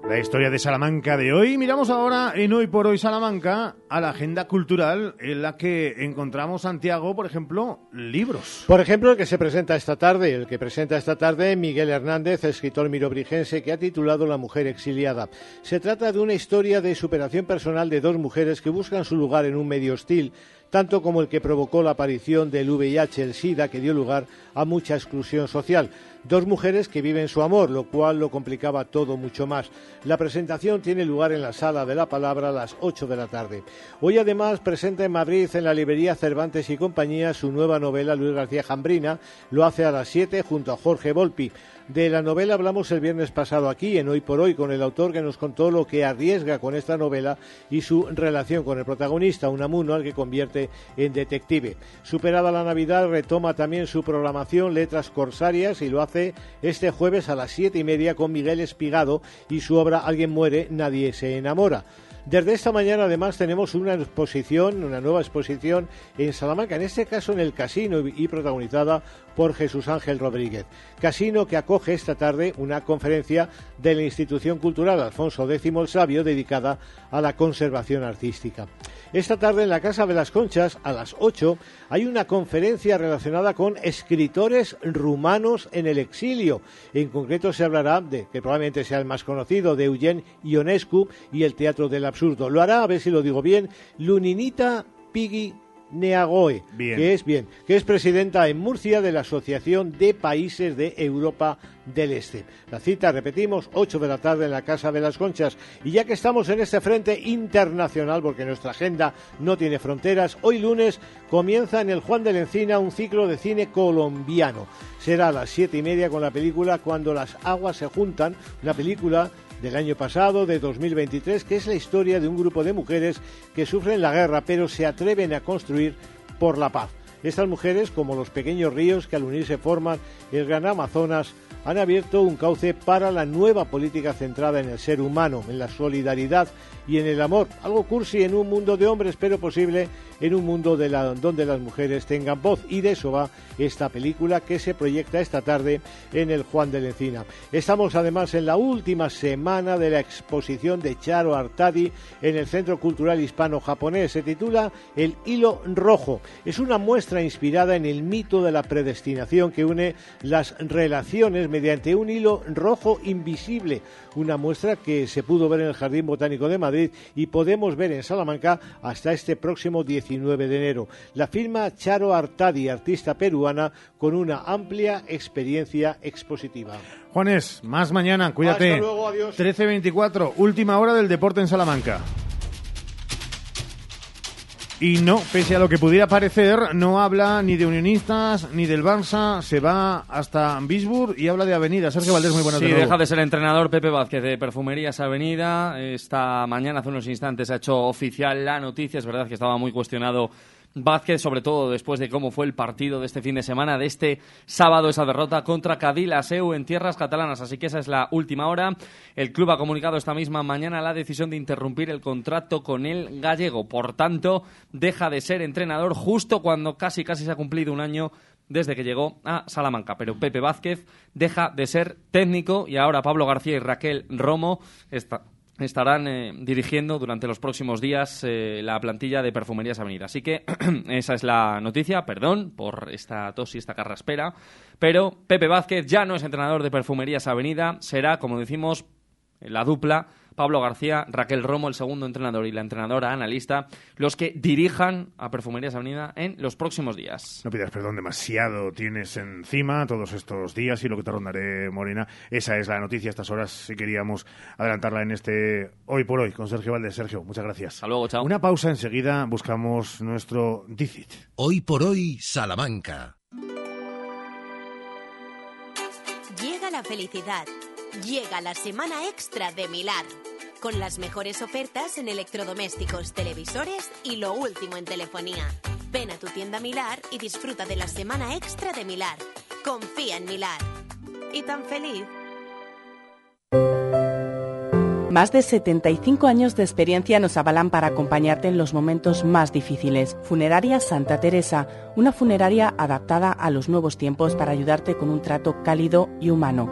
La historia de Salamanca de hoy. Miramos ahora en Hoy por Hoy Salamanca a la agenda cultural en la que encontramos, Santiago, por ejemplo, libros. Por ejemplo, el que se presenta esta tarde, el que presenta esta tarde Miguel Hernández, escritor mirobrigense, que ha titulado La mujer exiliada. Se trata de una historia de superación personal de dos mujeres que buscan su lugar en un medio hostil tanto como el que provocó la aparición del VIH, el SIDA, que dio lugar a mucha exclusión social. Dos mujeres que viven su amor, lo cual lo complicaba todo mucho más. La presentación tiene lugar en la Sala de la Palabra a las 8 de la tarde. Hoy además presenta en Madrid, en la librería Cervantes y compañía, su nueva novela Luis García Jambrina. Lo hace a las 7 junto a Jorge Volpi. De la novela hablamos el viernes pasado aquí, en Hoy por Hoy, con el autor que nos contó lo que arriesga con esta novela y su relación con el protagonista, un amuno al que convierte en detective. Superada la Navidad, retoma también su programación Letras Corsarias y lo hace este jueves a las siete y media con Miguel Espigado y su obra Alguien muere, nadie se enamora. Desde esta mañana además tenemos una exposición, una nueva exposición en Salamanca, en este caso en el casino y protagonizada por Jesús Ángel Rodríguez. Casino que acoge esta tarde una conferencia de la institución cultural Alfonso X el Sabio dedicada a la conservación artística. Esta tarde en la Casa de las Conchas, a las 8, hay una conferencia relacionada con escritores rumanos en el exilio. En concreto se hablará de, que probablemente sea el más conocido, de Eugen Ionescu y el Teatro del Absurdo. Lo hará, a ver si lo digo bien, Luninita Piggy Neagoe, que es bien, que es presidenta en Murcia de la Asociación de Países de Europa del Este. La cita, repetimos, 8 de la tarde en la Casa de las Conchas. Y ya que estamos en este frente internacional, porque nuestra agenda no tiene fronteras, hoy lunes comienza en el Juan de la Encina un ciclo de cine colombiano. Será a las siete y media con la película Cuando las aguas se juntan, una película del año pasado, de 2023, que es la historia de un grupo de mujeres que sufren la guerra pero se atreven a construir por la paz. Estas mujeres, como los pequeños ríos que al unirse forman el gran Amazonas, han abierto un cauce para la nueva política centrada en el ser humano, en la solidaridad y en el amor. Algo cursi en un mundo de hombres, pero posible en un mundo de donde las mujeres tengan voz. Y de eso va esta película que se proyecta esta tarde en el Juan de la Encina. Estamos además en la última semana de la exposición de Charo Artadi en el Centro Cultural Hispano-Japonés. Se titula El Hilo Rojo. Es una muestra inspirada en el mito de la predestinación que une las relaciones mediante un hilo rojo invisible. Una muestra que se pudo ver en el Jardín Botánico de Madrid y podemos ver en Salamanca hasta este próximo 19 de enero. La firma Charo Artadi, artista peruana con una amplia experiencia expositiva. Juanes, más mañana, cuídate. Hasta luego, adiós. 13.24, última hora del deporte en Salamanca. Y no, pese a lo que pudiera parecer, no habla ni de unionistas ni del Barça, se va hasta Bisburg y habla de Avenida. Sergio Valdés, muy buenas Sí, de nuevo. deja de ser entrenador Pepe Vázquez de Perfumerías Avenida. Esta mañana, hace unos instantes, ha hecho oficial la noticia. Es verdad que estaba muy cuestionado Vázquez, sobre todo después de cómo fue el partido de este fin de semana, de este sábado, esa derrota contra Cadil-Aseu en tierras catalanas. Así que esa es la última hora. El club ha comunicado esta misma mañana la decisión de interrumpir el contrato con el gallego. Por tanto, deja de ser entrenador justo cuando casi casi se ha cumplido un año desde que llegó a Salamanca. Pero Pepe Vázquez deja de ser técnico y ahora Pablo García y Raquel Romo está- estarán eh, dirigiendo durante los próximos días eh, la plantilla de Perfumerías Avenida. Así que (clears throat) esa es la noticia, perdón por esta tos y esta carraspera, pero Pepe Vázquez ya no es entrenador de Perfumerías Avenida, será, como decimos, la dupla Pablo García, Raquel Romo, el segundo entrenador y la entrenadora analista, los que dirijan a Perfumerías Avenida en los próximos días. No pidas perdón, demasiado tienes encima todos estos días y lo que te rondaré, Morena. Esa es la noticia a estas horas, si queríamos adelantarla en este Hoy por Hoy con Sergio Valdés. Sergio, muchas gracias. Hasta luego, chao. Una pausa, enseguida buscamos nuestro Dicit. Hoy por hoy, Salamanca. Llega la felicidad. Llega la semana extra de Milar. Con las mejores ofertas en electrodomésticos, televisores y lo último en telefonía. Ven a tu tienda Milar y disfruta de la semana extra de Milar. Confía en Milar. ¿Y tan feliz? Más de 75 años de experiencia nos avalan para acompañarte en los momentos más difíciles. Funeraria Santa Teresa, una funeraria adaptada a los nuevos tiempos para ayudarte con un trato cálido y humano.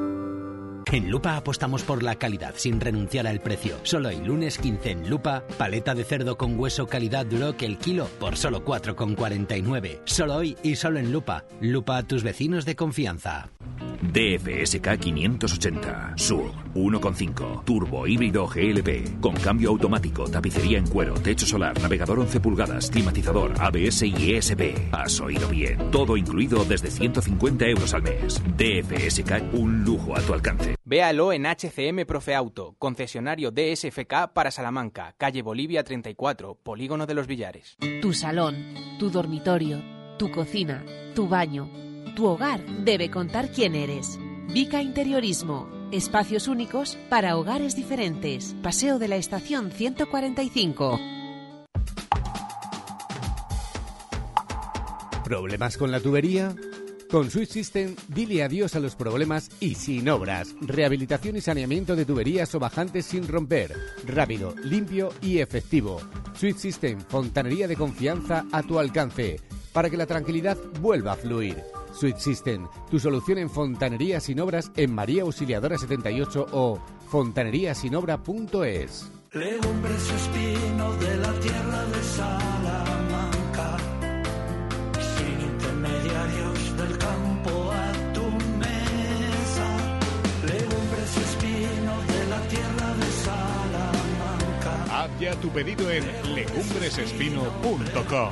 En Lupa apostamos por la calidad sin renunciar al precio. Solo el lunes 15 en Lupa, paleta de cerdo con hueso calidad Duroc el kilo por solo 4,49. Solo hoy y solo en Lupa. Lupa a tus vecinos de confianza. DFSK 580 Sur 1.5 Turbo híbrido GLP con cambio automático, tapicería en cuero, techo solar, navegador 11 pulgadas, climatizador, ABS y ESP. Has oído bien. Todo incluido desde 150 euros al mes. DFSK, un lujo a tu alcance. Véalo en HCM Profe Auto, concesionario DSFK para Salamanca, calle Bolivia 34, Polígono de los Villares. Tu salón, tu dormitorio, tu cocina, tu baño, tu hogar debe contar quién eres. Vica Interiorismo. Espacios únicos para hogares diferentes. Paseo de la Estación 145. ¿Problemas con la tubería? Con Switch System, dile adiós a los problemas y sin obras. Rehabilitación y saneamiento de tuberías o bajantes sin romper. Rápido, limpio y efectivo. Switch System, fontanería de confianza a tu alcance. Para que la tranquilidad vuelva a fluir. Switch System, tu solución en fontanería sin obras en María Auxiliadora 78 o fontaneríasinobra.es. Legumbres de la tierra de Salamanca, intermediarios del campo a tu mesa. Legumbres y espinos de la tierra de Salamanca. Haz ya tu pedido en legumbresespino.com.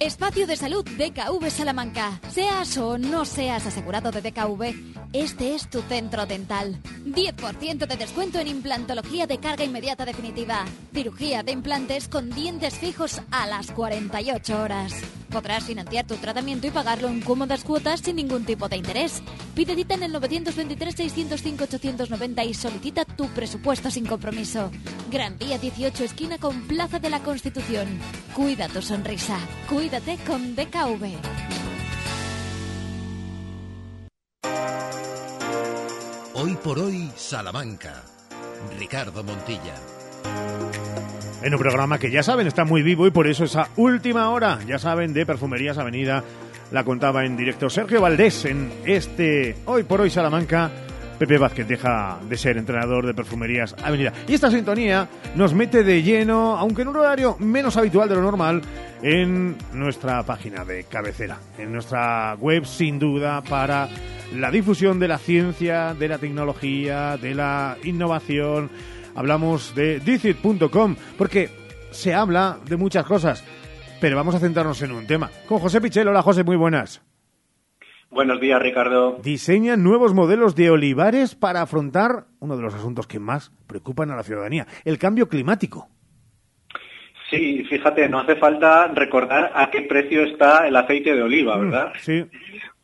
Espacio de Salud DKV Salamanca. Seas o no seas asegurado de DKV, este es tu centro dental. 10% de descuento en implantología de carga inmediata definitiva. Cirugía de implantes con dientes fijos a las 48 horas. Podrás financiar tu tratamiento y pagarlo en cómodas cuotas sin ningún tipo de interés. Pide cita en el 923-605-890 y solicita tu presupuesto sin compromiso. Gran Vía 18, esquina con Plaza de la Constitución. Cuida tu sonrisa. Cuídate con DKV. Hoy por hoy, Salamanca. Ricardo Montilla. En un programa que ya saben está muy vivo y por eso esa última hora, ya saben, de Perfumerías Avenida la contaba en directo Sergio Valdés en este Hoy por hoy Salamanca. Pepe Vázquez deja de ser entrenador de Perfumerías Avenida. Y esta sintonía nos mete de lleno, aunque en un horario menos habitual de lo normal, en nuestra página de cabecera, en nuestra web sin duda para la difusión de la ciencia, de la tecnología, de la innovación. Hablamos de dicit.com porque se habla de muchas cosas, pero vamos a centrarnos en un tema. Con José Pichel. Hola José, muy buenas. Buenos días, Ricardo. Diseñan nuevos modelos de olivares para afrontar uno de los asuntos que más preocupan a la ciudadanía, el cambio climático. Sí, fíjate, no hace falta recordar a qué precio está el aceite de oliva, ¿verdad? Sí.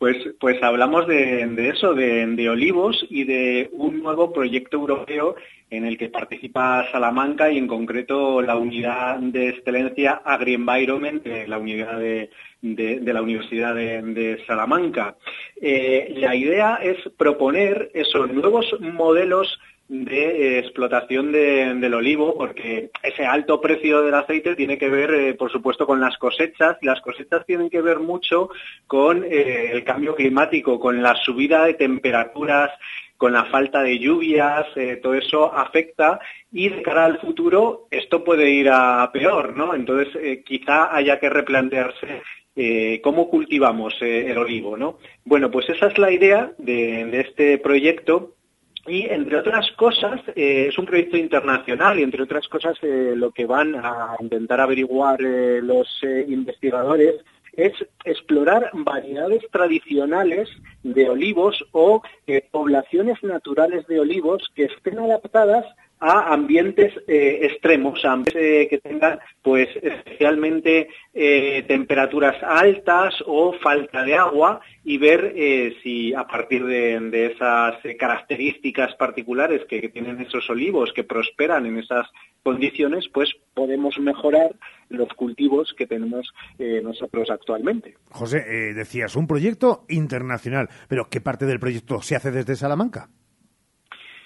Pues, pues hablamos de, eso, de, olivos y de un nuevo proyecto europeo en el que participa Salamanca y en concreto la unidad de excelencia Agri-Environment, de la Universidad de, Salamanca. Eh, la idea es proponer esos nuevos modelos de eh, explotación de, del olivo, porque ese alto precio del aceite tiene que ver, eh, por supuesto, con las cosechas, y las cosechas tienen que ver mucho con eh, el cambio climático, con la subida de temperaturas, con la falta de lluvias, todo eso afecta y de cara al futuro esto puede ir a peor, ¿no? Entonces quizá haya que replantearse cómo cultivamos el olivo, ¿no? Bueno, pues esa es la idea de, de este proyecto y entre otras cosas, eh, es un proyecto internacional y entre otras cosas eh, lo que van a intentar averiguar eh, los investigadores es explorar variedades tradicionales de olivos o poblaciones naturales de olivos que estén adaptadas a ambientes eh, extremos, a ambientes que tengan pues especialmente eh, temperaturas altas o falta de agua y ver eh, si a partir de, de esas características particulares que, que, tienen esos olivos que prosperan en esas condiciones, pues podemos mejorar los cultivos que tenemos nosotros actualmente. José, decías, un proyecto internacional, pero ¿qué parte del proyecto se hace desde Salamanca?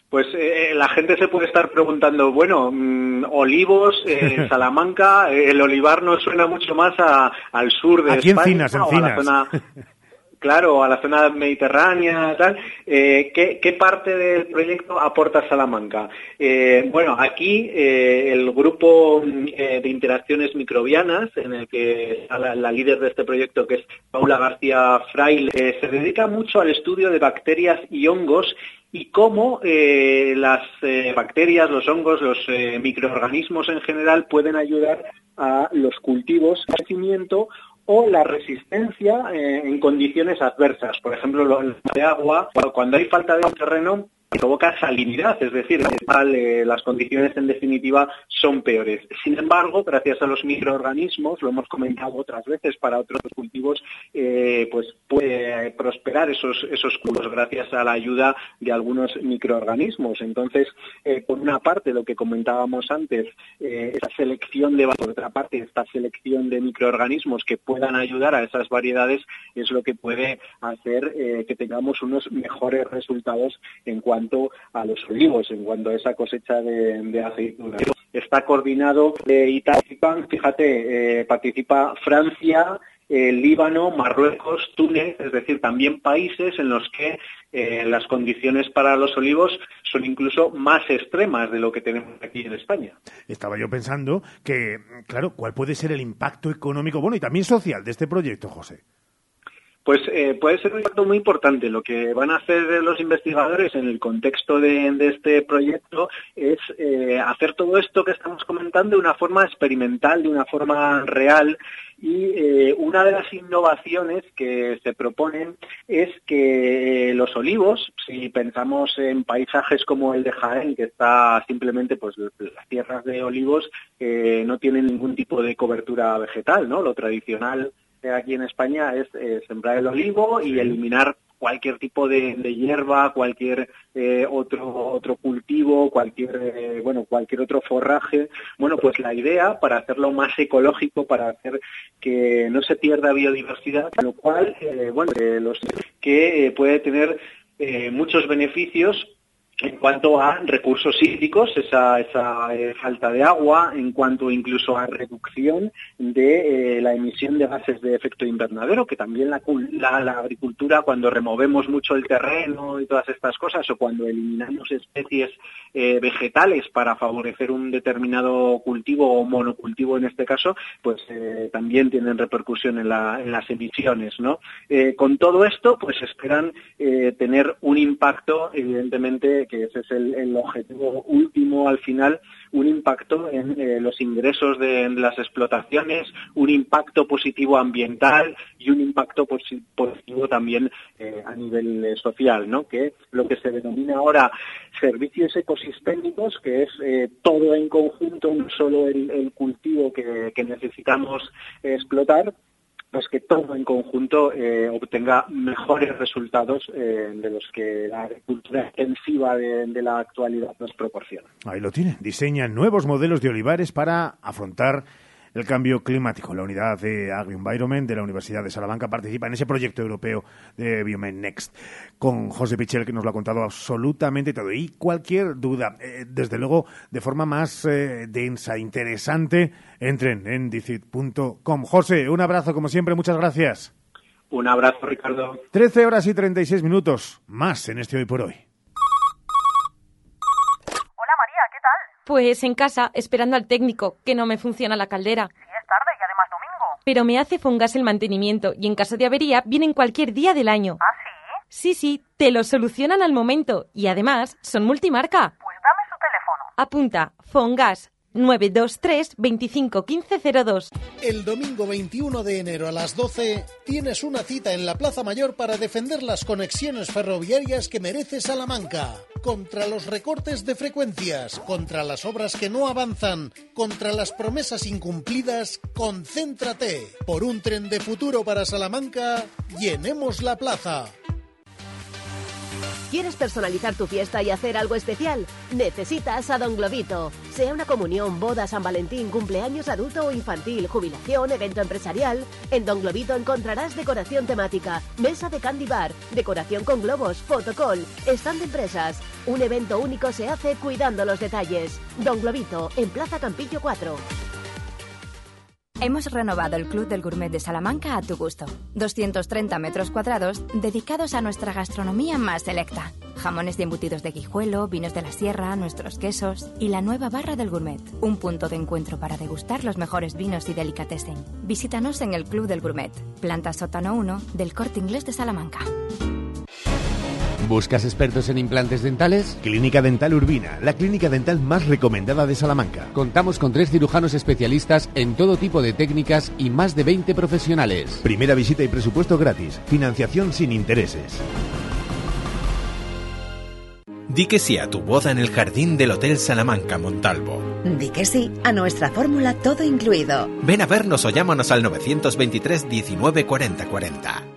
Pues eh, la gente se puede estar preguntando, bueno, mmm, olivos, eh, (laughs) Salamanca, eh, el olivar nos suena mucho más a, al sur de Aquí España. A la zona, (laughs) claro, a la zona mediterránea, tal. Eh, ¿qué, ¿qué, parte del proyecto aporta Salamanca? Eh, bueno, aquí eh, el grupo de interacciones microbianas, en el que la, la, líder de este proyecto, que es Paula García Fraile, se dedica mucho al estudio de bacterias y hongos y cómo eh, las eh, bacterias, los hongos, los eh, microorganismos en general pueden ayudar a los cultivos, crecimiento o la resistencia en condiciones adversas. Por ejemplo, de agua, cuando hay falta de terreno, provoca salinidad, es decir, eh, las condiciones en definitiva son peores. Sin embargo, gracias a los microorganismos, lo hemos comentado otras veces para otros cultivos, eh, pues puede prosperar esos, esos cultivos gracias a la ayuda de algunos microorganismos. Entonces, eh, por una parte, lo que comentábamos antes, esa selección de, por otra parte, esta selección de microorganismos que puedan ayudar a esas variedades es lo que puede hacer que tengamos unos mejores resultados en cuanto a los olivos, en cuanto a esa cosecha de, de. Está coordinado eh, y participan, fíjate, eh, participa Francia, eh, Líbano, Marruecos, Túnez, es decir, también países en los que eh, las condiciones para los olivos son incluso más extremas de lo que tenemos aquí en España. Estaba yo pensando que, claro, ¿cuál puede ser el impacto económico, bueno, y también social de este proyecto, José? Pues eh, puede ser un impacto muy importante. Lo que van a hacer los investigadores en el contexto de, este proyecto es eh, hacer todo esto que estamos comentando de una forma experimental, de una forma real. Y eh, una de las innovaciones que se proponen es que los olivos, si pensamos en paisajes como el de Jaén, que está simplemente, pues las tierras de olivos no tienen ningún tipo de cobertura vegetal, ¿no? Lo tradicional aquí en España es eh, sembrar el olivo y eliminar cualquier tipo de, hierba, cualquier eh, otro otro cultivo, cualquier eh, bueno cualquier otro forraje. Bueno, pues la idea para hacerlo más ecológico, para hacer que no se pierda biodiversidad, lo cual bueno los que puede tener muchos beneficios en cuanto a recursos hídricos, esa, eh, falta de agua, en cuanto incluso a reducción de eh, la emisión de gases de efecto invernadero, que también la, la, agricultura, cuando removemos mucho el terreno y todas estas cosas, o cuando eliminamos especies eh, vegetales para favorecer un determinado cultivo o monocultivo en este caso, pues también tienen repercusión en, la, en las emisiones. ¿no? con todo esto, pues esperan tener un impacto, evidentemente, que ese es el, objetivo último al final, un impacto en eh, los ingresos de, las explotaciones, un impacto positivo ambiental y un impacto positivo también eh, a nivel eh, social, ¿no? que lo que se denomina ahora servicios ecosistémicos, que es todo en conjunto, no solo el, cultivo que necesitamos explotar, pues que todo en conjunto eh, obtenga mejores resultados eh, de los que la agricultura extensiva de, la actualidad nos proporciona. Ahí lo tiene. Diseñan nuevos modelos de olivares para afrontar el cambio climático. La unidad de Agri-Environment de la Universidad de Salamanca participa en ese proyecto europeo de Biomed Next con José Pichel, que nos lo ha contado absolutamente todo. Y cualquier duda, eh, desde luego, de forma más eh, densa, interesante, entren en dicit.com. José, un abrazo como siempre, muchas gracias. Un abrazo, Ricardo. 13 horas y 36 minutos, más en este hoy por hoy. Pues en casa, esperando al técnico, que no me funciona la caldera. Sí, es tarde y además domingo. Pero me hace Fongas el mantenimiento y en caso de avería vienen cualquier día del año. ¿Ah, sí? Sí, sí, te lo solucionan al momento y además son multimarca. Pues dame su teléfono. Apunta, Fongas 923 25 02. El domingo 21 de enero a las 12 tienes una cita en la Plaza Mayor para defender las conexiones ferroviarias que merece Salamanca. Contra los recortes de frecuencias, contra las obras que no avanzan, contra las promesas incumplidas, concéntrate. Por un tren de futuro para Salamanca, llenemos la plaza. ¿Quieres personalizar tu fiesta y hacer algo especial? Necesitas a Don Globito. Sea una comunión, boda, San Valentín, cumpleaños adulto o infantil, jubilación, evento empresarial, en Don Globito encontrarás decoración temática, mesa de candy bar, decoración con globos, fotocall, stand de empresas. Un evento único se hace cuidando los detalles. Don Globito, en Plaza Campillo 4. Hemos renovado el Club del Gourmet de Salamanca a tu gusto. 230 metros cuadrados dedicados a nuestra gastronomía más selecta. Jamones y embutidos de guijuelo, vinos de la sierra, nuestros quesos y la nueva barra del gourmet. Un punto de encuentro para degustar los mejores vinos y delicatessen. Visítanos en el Club del Gourmet, planta sótano 1 del Corte Inglés de Salamanca. ¿Buscas expertos en implantes dentales? Clínica Dental Urbina, la clínica dental más recomendada de Salamanca. Contamos con tres cirujanos especialistas en todo tipo de técnicas y más de 20 profesionales. Primera visita y presupuesto gratis. Financiación sin intereses. Di que sí a tu boda en el jardín del Hotel Salamanca Montalvo. Di que sí a nuestra fórmula todo incluido. Ven a vernos o llámanos al 923 19 40 40.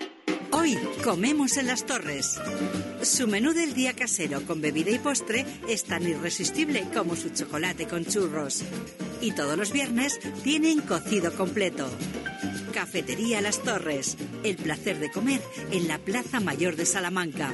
Hoy comemos en las torres. Su menú del día casero con bebida y postre es tan irresistible como su chocolate con churros. Y todos los viernes tienen cocido completo. Cafetería Las Torres. El placer de comer en la Plaza Mayor de Salamanca.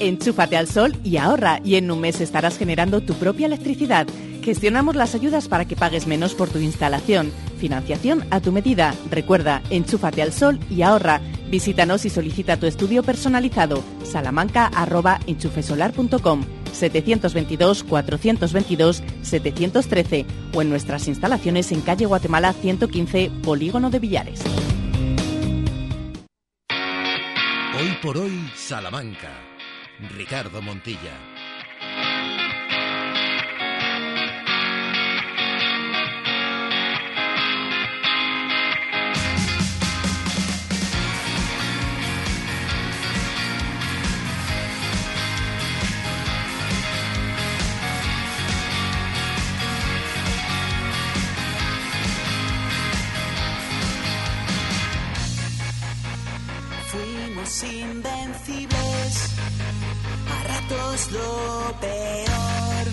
Enchúfate al sol y ahorra y en un mes estarás generando tu propia electricidad. Gestionamos las ayudas para que pagues menos por tu instalación. Financiación a tu medida. Recuerda, enchúfate al sol y ahorra. Visítanos y solicita tu estudio personalizado. salamanca.enchufesolar.com 722-422-713 o en nuestras instalaciones en calle Guatemala 115, Polígono de Villares. Hoy por hoy, Salamanca. Ricardo Montilla. Peor,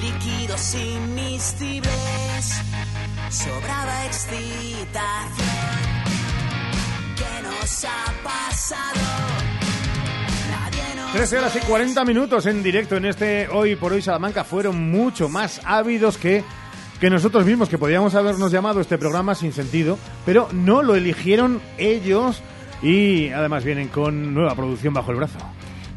líquidos inmiscibles, sobraba excitación. ¿Qué nos ha pasado? Nadie nos 13 horas y 40 minutos en directo en este Hoy por Hoy Salamanca fueron mucho más ávidos que, que nosotros mismos, que podíamos habernos llamado este programa sin sentido, pero no lo eligieron ellos y además vienen con nueva producción bajo el brazo.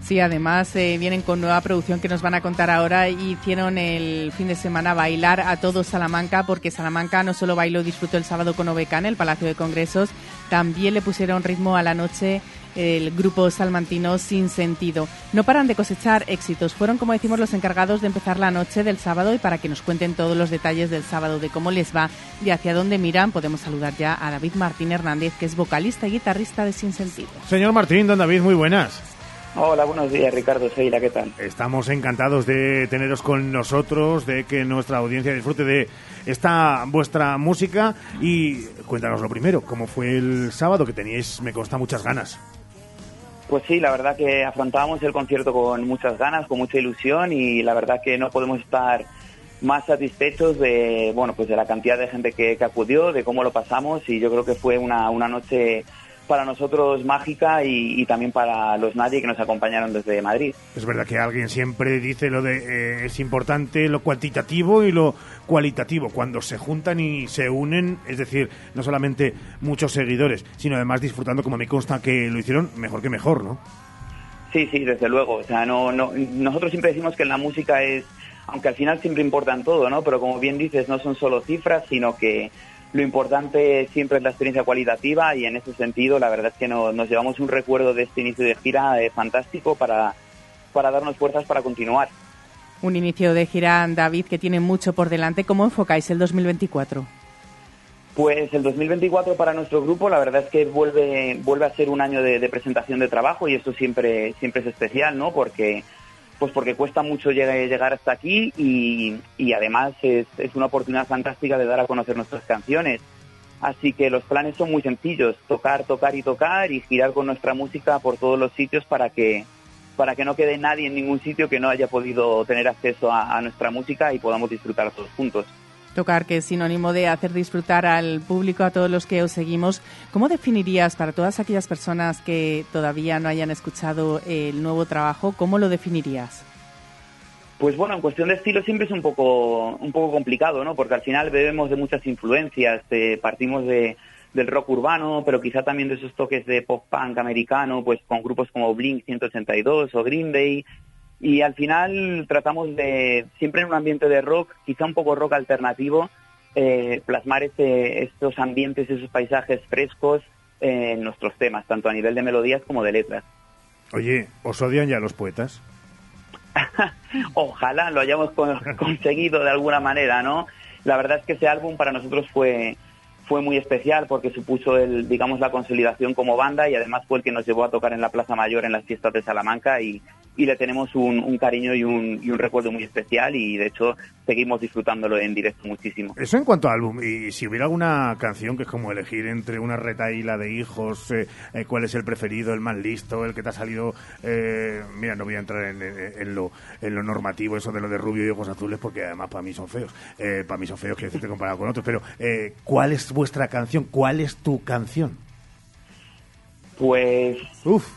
Sí, además eh, vienen con nueva producción que nos van a contar ahora. Hicieron el fin de semana bailar a todo Salamanca, porque Salamanca no solo bailó y disfrutó el sábado con Obeca en el Palacio de Congresos, también le pusieron ritmo a la noche el grupo salmantino Sin Sentido. No paran de cosechar éxitos. Fueron, como decimos, los encargados de empezar la noche del sábado y para que nos cuenten todos los detalles del sábado, de cómo les va y hacia dónde miran, podemos saludar ya a David Martín Hernández, que es vocalista y guitarrista de Sin Sentido. Señor Martín, don David, muy buenas. Hola, buenos días, Ricardo Seila, ¿qué tal? Estamos encantados de teneros con nosotros, de que nuestra audiencia disfrute de esta vuestra música y cuéntanos lo primero, cómo fue el sábado que teníais, me consta, muchas ganas. Pues sí, la verdad que afrontábamos el concierto con muchas ganas, con mucha ilusión y la verdad que no podemos estar más satisfechos de bueno pues de la cantidad de gente que, que acudió, de cómo lo pasamos y yo creo que fue una, una noche para nosotros mágica y, y también para los nadie que nos acompañaron desde Madrid. Es verdad que alguien siempre dice lo de eh, es importante lo cuantitativo y lo cualitativo cuando se juntan y se unen, es decir, no solamente muchos seguidores, sino además disfrutando como me consta que lo hicieron mejor que mejor, ¿no? Sí, sí, desde luego. O sea, no, no, nosotros siempre decimos que la música es, aunque al final siempre importan todo, ¿no? Pero como bien dices, no son solo cifras, sino que lo importante siempre es la experiencia cualitativa y en ese sentido la verdad es que no- nos llevamos un recuerdo de este inicio de gira eh, fantástico para, para darnos fuerzas para continuar. Un inicio de gira, David, que tiene mucho por delante. ¿Cómo enfocáis el 2024? Pues el 2024 para nuestro grupo la verdad es que vuelve, vuelve a ser un año de, de presentación de trabajo y esto siempre, siempre es especial, ¿no? Porque, pues porque cuesta mucho llegar, hasta aquí y, y además es, es una oportunidad fantástica de dar a conocer nuestras canciones. Así que los planes son muy sencillos, tocar, tocar y tocar y girar con nuestra música por todos los sitios para que, para que no quede nadie en ningún sitio que no haya podido tener acceso a, a nuestra música y podamos disfrutar todos juntos. Tocar, que es sinónimo de hacer disfrutar al público, a todos los que os seguimos. ¿Cómo definirías para todas aquellas personas que todavía no hayan escuchado el nuevo trabajo, cómo lo definirías? Pues bueno, en cuestión de estilo siempre es un poco, un poco complicado, ¿no? Porque al final bebemos de muchas influencias, eh, partimos de, del rock urbano, pero quizá también de esos toques de pop punk americano, pues con grupos como Blink 182 o Green Day. Y al final tratamos de, siempre en un ambiente de rock, quizá un poco rock alternativo, eh, plasmar este, estos ambientes, esos paisajes frescos en nuestros temas, tanto a nivel de melodías como de letras. Oye, ¿os odian ya los poetas? (laughs) Ojalá lo hayamos con- (laughs) conseguido de alguna manera, ¿no? La verdad es que ese álbum para nosotros fue fue muy especial porque supuso el digamos la consolidación como banda y además fue el que nos llevó a tocar en la Plaza Mayor en las fiestas de Salamanca y, y le tenemos un, un cariño y un, y un recuerdo muy especial y de hecho seguimos disfrutándolo en directo muchísimo. Eso en cuanto a álbum. Y si hubiera alguna canción que es como elegir entre una retaíla de hijos, eh, eh, cuál es el preferido, el más listo, el que te ha salido. eh, mira, no voy a entrar en, en- en lo, en lo normativo, eso de lo de rubio y ojos azules, porque además para mí son feos. Eh, para mí son feos, quiero decirte comparado con otros. Pero, eh, ¿cuál es vuestra canción? ¿Cuál es tu canción? Pues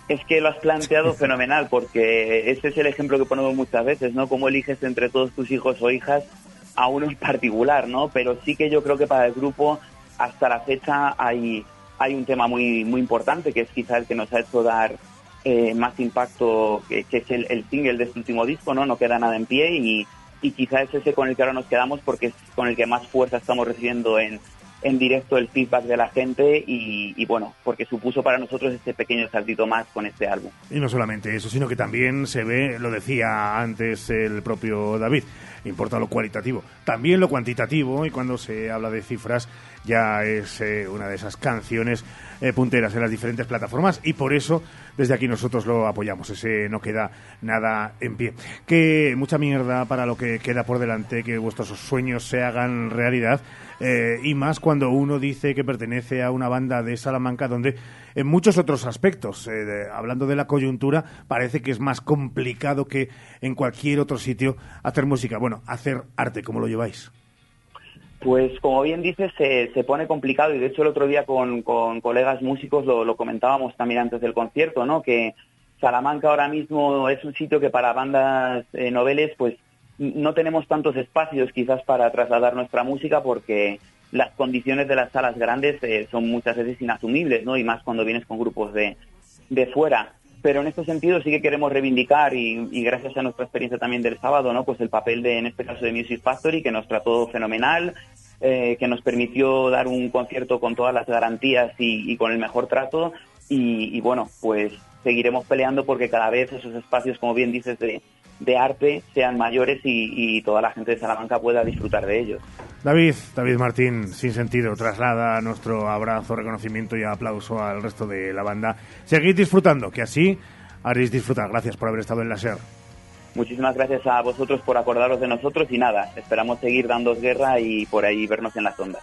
es que lo has planteado fenomenal, porque ese es el ejemplo que ponemos muchas veces, ¿no? Cómo eliges entre todos tus hijos o hijas a uno en particular, ¿no? Pero sí que yo creo que para el grupo, hasta la fecha, hay, hay un tema muy, muy importante, que es quizá el que nos ha hecho dar eh, más impacto, que, que es el, el single de este último disco, ¿no? No queda nada en pie y, y quizá es ese con el que ahora nos quedamos porque es con el que más fuerza estamos recibiendo en, en directo el feedback de la gente y, bueno, porque supuso para nosotros este pequeño saltito más con este álbum. Y no solamente eso, sino que también se ve, lo decía antes el propio David, importa lo cualitativo, también lo cuantitativo, y cuando se habla de cifras ya es eh, una de esas canciones eh, punteras en las diferentes plataformas, y por eso desde aquí nosotros lo apoyamos, ese no queda nada en pie. Que mucha mierda para lo que queda por delante, que vuestros sueños se hagan realidad, eh, y más cuando uno dice que pertenece a una banda de Salamanca donde en muchos otros aspectos, eh, hablando de la coyuntura, parece que es más complicado que en cualquier otro sitio hacer música, bueno, hacer arte, ¿cómo lo lleváis? Pues como bien dices, se, se pone complicado y de hecho el otro día con, con colegas músicos lo, comentábamos también antes del concierto, ¿no? Que Salamanca ahora mismo es un sitio que para bandas eh, noveles pues no tenemos tantos espacios quizás para trasladar nuestra música porque las condiciones de las salas grandes eh, son muchas veces inasumibles, ¿no? Y más cuando vienes con grupos de, de fuera. Pero en este sentido sí que queremos reivindicar y, y gracias a nuestra experiencia también del sábado, ¿no? Pues el papel de, en este caso de Music Factory, que nos trató fenomenal, eh, que nos permitió dar un concierto con todas las garantías y, con el mejor trato. Y, y bueno, pues seguiremos peleando porque cada vez esos espacios, como bien dices, de, de arte sean mayores y, y toda la gente de Salamanca pueda disfrutar de ellos. David, David Martín, sin sentido, traslada nuestro abrazo, reconocimiento y aplauso al resto de la banda. Seguid disfrutando, que así haréis disfrutar. Gracias por haber estado en la SER. Muchísimas gracias a vosotros por acordaros de nosotros y nada, esperamos seguir dándos guerra y por ahí vernos en las ondas.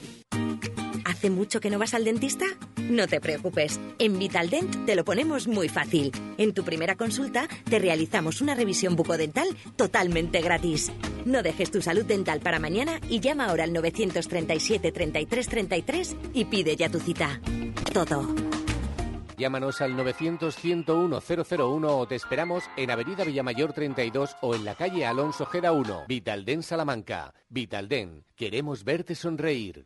¿Hace mucho que no vas al dentista? No te preocupes, en Vitaldent te lo ponemos muy fácil. En tu primera consulta te realizamos una revisión bucodental totalmente gratis. No dejes tu salud dental para mañana y llama ahora al 937 33 33 y pide ya tu cita. Todo. Llámanos al 900-101-001 o te esperamos en Avenida Villamayor 32 o en la calle Alonso Gera 1, Vitalden Salamanca. Vitalden, queremos verte sonreír.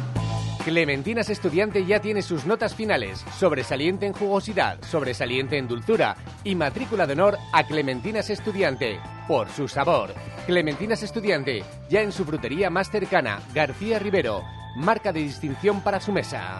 Clementinas Estudiante ya tiene sus notas finales. Sobresaliente en jugosidad, sobresaliente en dulzura y matrícula de honor a Clementinas Estudiante. Por su sabor. Clementinas Estudiante, ya en su frutería más cercana, García Rivero. Marca de distinción para su mesa.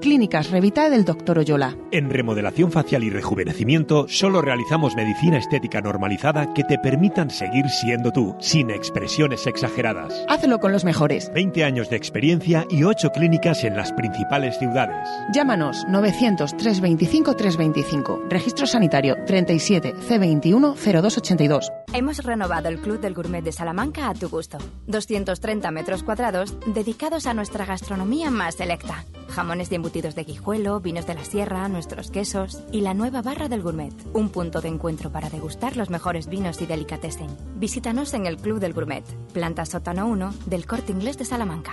Clínicas Revita del Dr. Oyola. En remodelación facial y rejuvenecimiento solo realizamos medicina estética normalizada que te permitan seguir siendo tú, sin expresiones exageradas. Hazlo con los mejores. 20 años de experiencia y 8 clínicas en las principales ciudades. Llámanos 900 325 325. Registro sanitario 37 C21 0282. Hemos renovado el Club del Gourmet de Salamanca a tu gusto. 230 metros cuadrados dedicados a nuestra gastronomía más selecta. Jamones embutidos de guijuelo, vinos de la sierra, nuestros quesos y la nueva barra del gourmet. Un punto de encuentro para degustar los mejores vinos y delicatessen. Visítanos en el Club del Gourmet, planta sótano 1 del Corte Inglés de Salamanca.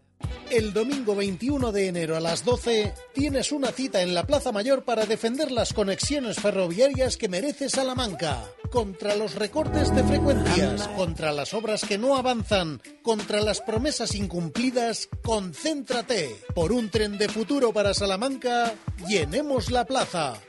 El domingo 21 de enero a las 12 tienes una cita en la Plaza Mayor para defender las conexiones ferroviarias que merece Salamanca. Contra los recortes de frecuencias, contra las obras que no avanzan, contra las promesas incumplidas, concéntrate. Por un tren de futuro para Salamanca, llenemos la plaza.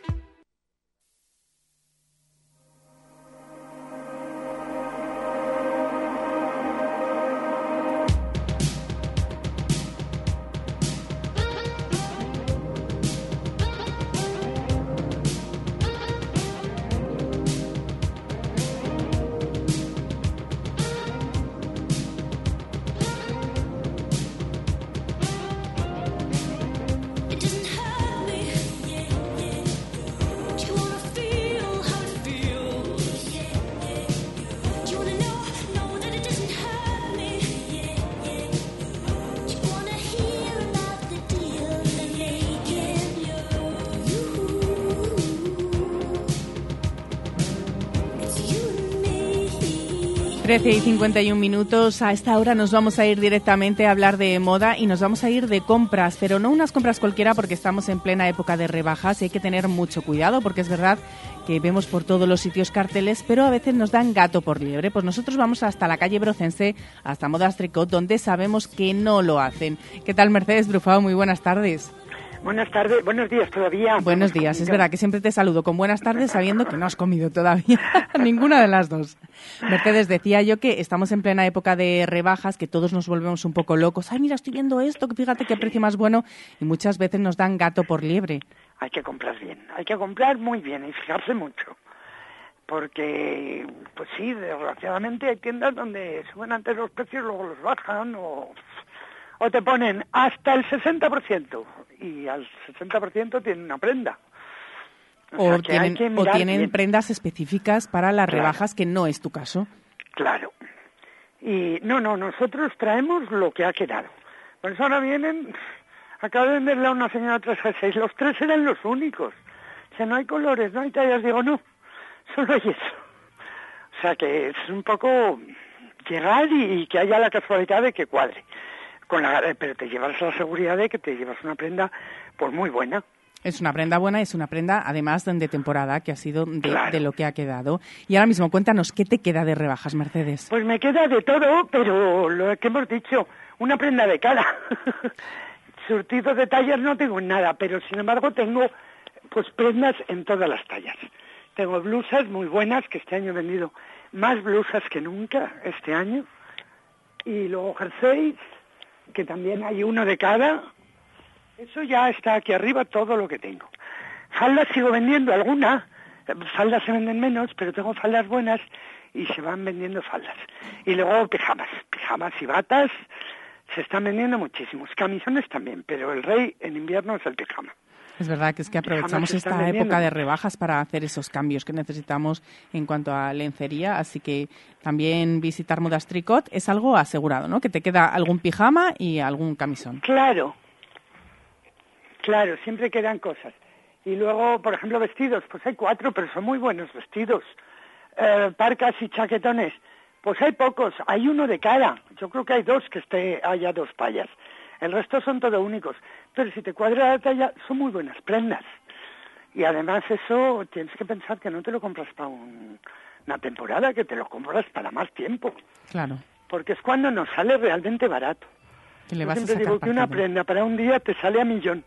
Trece y 51 minutos. A esta hora nos vamos a ir directamente a hablar de moda y nos vamos a ir de compras, pero no unas compras cualquiera porque estamos en plena época de rebajas y hay que tener mucho cuidado porque es verdad que vemos por todos los sitios carteles, pero a veces nos dan gato por liebre. Pues nosotros vamos hasta la calle Brocense, hasta Modas Tricot, donde sabemos que no lo hacen. ¿Qué tal, Mercedes Brufao? Muy buenas tardes. Buenas tardes, buenos días todavía. Buenos días, es verdad que siempre te saludo con buenas tardes sabiendo que no has comido todavía (laughs) ninguna de las dos. Mercedes, decía yo que estamos en plena época de rebajas, que todos nos volvemos un poco locos. Ay, mira, estoy viendo esto, que fíjate qué precio más bueno y muchas veces nos dan gato por liebre. Hay que comprar bien, hay que comprar muy bien y fijarse mucho. Porque, pues sí, desgraciadamente hay tiendas donde suben antes los precios, luego los bajan o, o te ponen hasta el 60% y al 60% tienen una prenda. O, sea tienen, que o mirar tienen bien. prendas específicas para las Claro. rebajas, que no es tu caso. Claro. Y no, no, nosotros traemos lo que ha quedado. Por eso ahora vienen, acabo de venderle a una señora tres jerseys, los tres eran los únicos. O sea, no hay colores, no hay tallas, digo, no, solo hay eso. O sea que es un poco llegar y, y que haya la casualidad de que cuadre. Con la, eh, pero te llevas la seguridad de que te llevas una prenda pues muy buena. Es una prenda buena, es una prenda además de temporada, que ha sido de, Claro. de lo que ha quedado. Y ahora mismo, cuéntanos, ¿qué te queda de rebajas, Mercedes? Pues me queda de todo, pero lo que hemos dicho, una prenda de cara. (laughs) Surtido de tallas no tengo nada, pero sin embargo tengo pues prendas en todas las tallas. Tengo blusas muy buenas, que este año he vendido más blusas que nunca este año. Y luego jerseys, que también hay uno de cada. Eso ya está aquí arriba todo lo que tengo. Faldas sigo vendiendo alguna, faldas se venden menos, pero tengo faldas buenas y se van vendiendo faldas. Y luego pijamas, pijamas y batas se están vendiendo muchísimos. Camisones también, pero el rey en invierno es el pijama. Es verdad que es que aprovechamos esta vendiendo. época de rebajas para hacer esos cambios que necesitamos en cuanto a lencería, así que también visitar Modas Tricot es algo asegurado, ¿no? Que te queda algún pijama y algún camisón. Claro, claro, siempre quedan cosas. Y luego, por ejemplo, vestidos, pues hay cuatro, pero son muy buenos vestidos. Eh, parcas y chaquetones, pues hay pocos, hay uno de cada. Yo creo que hay dos que esté, haya dos payas. El resto son todo únicos. Pero si te cuadra la talla, son muy buenas prendas. Y además eso tienes que pensar que no te lo compras para un- una temporada, que te lo compras para más tiempo. Claro, Porque es cuando nos sale realmente barato. que le Yo vas a siempre sacar digo que una prenda para un día te sale a millón.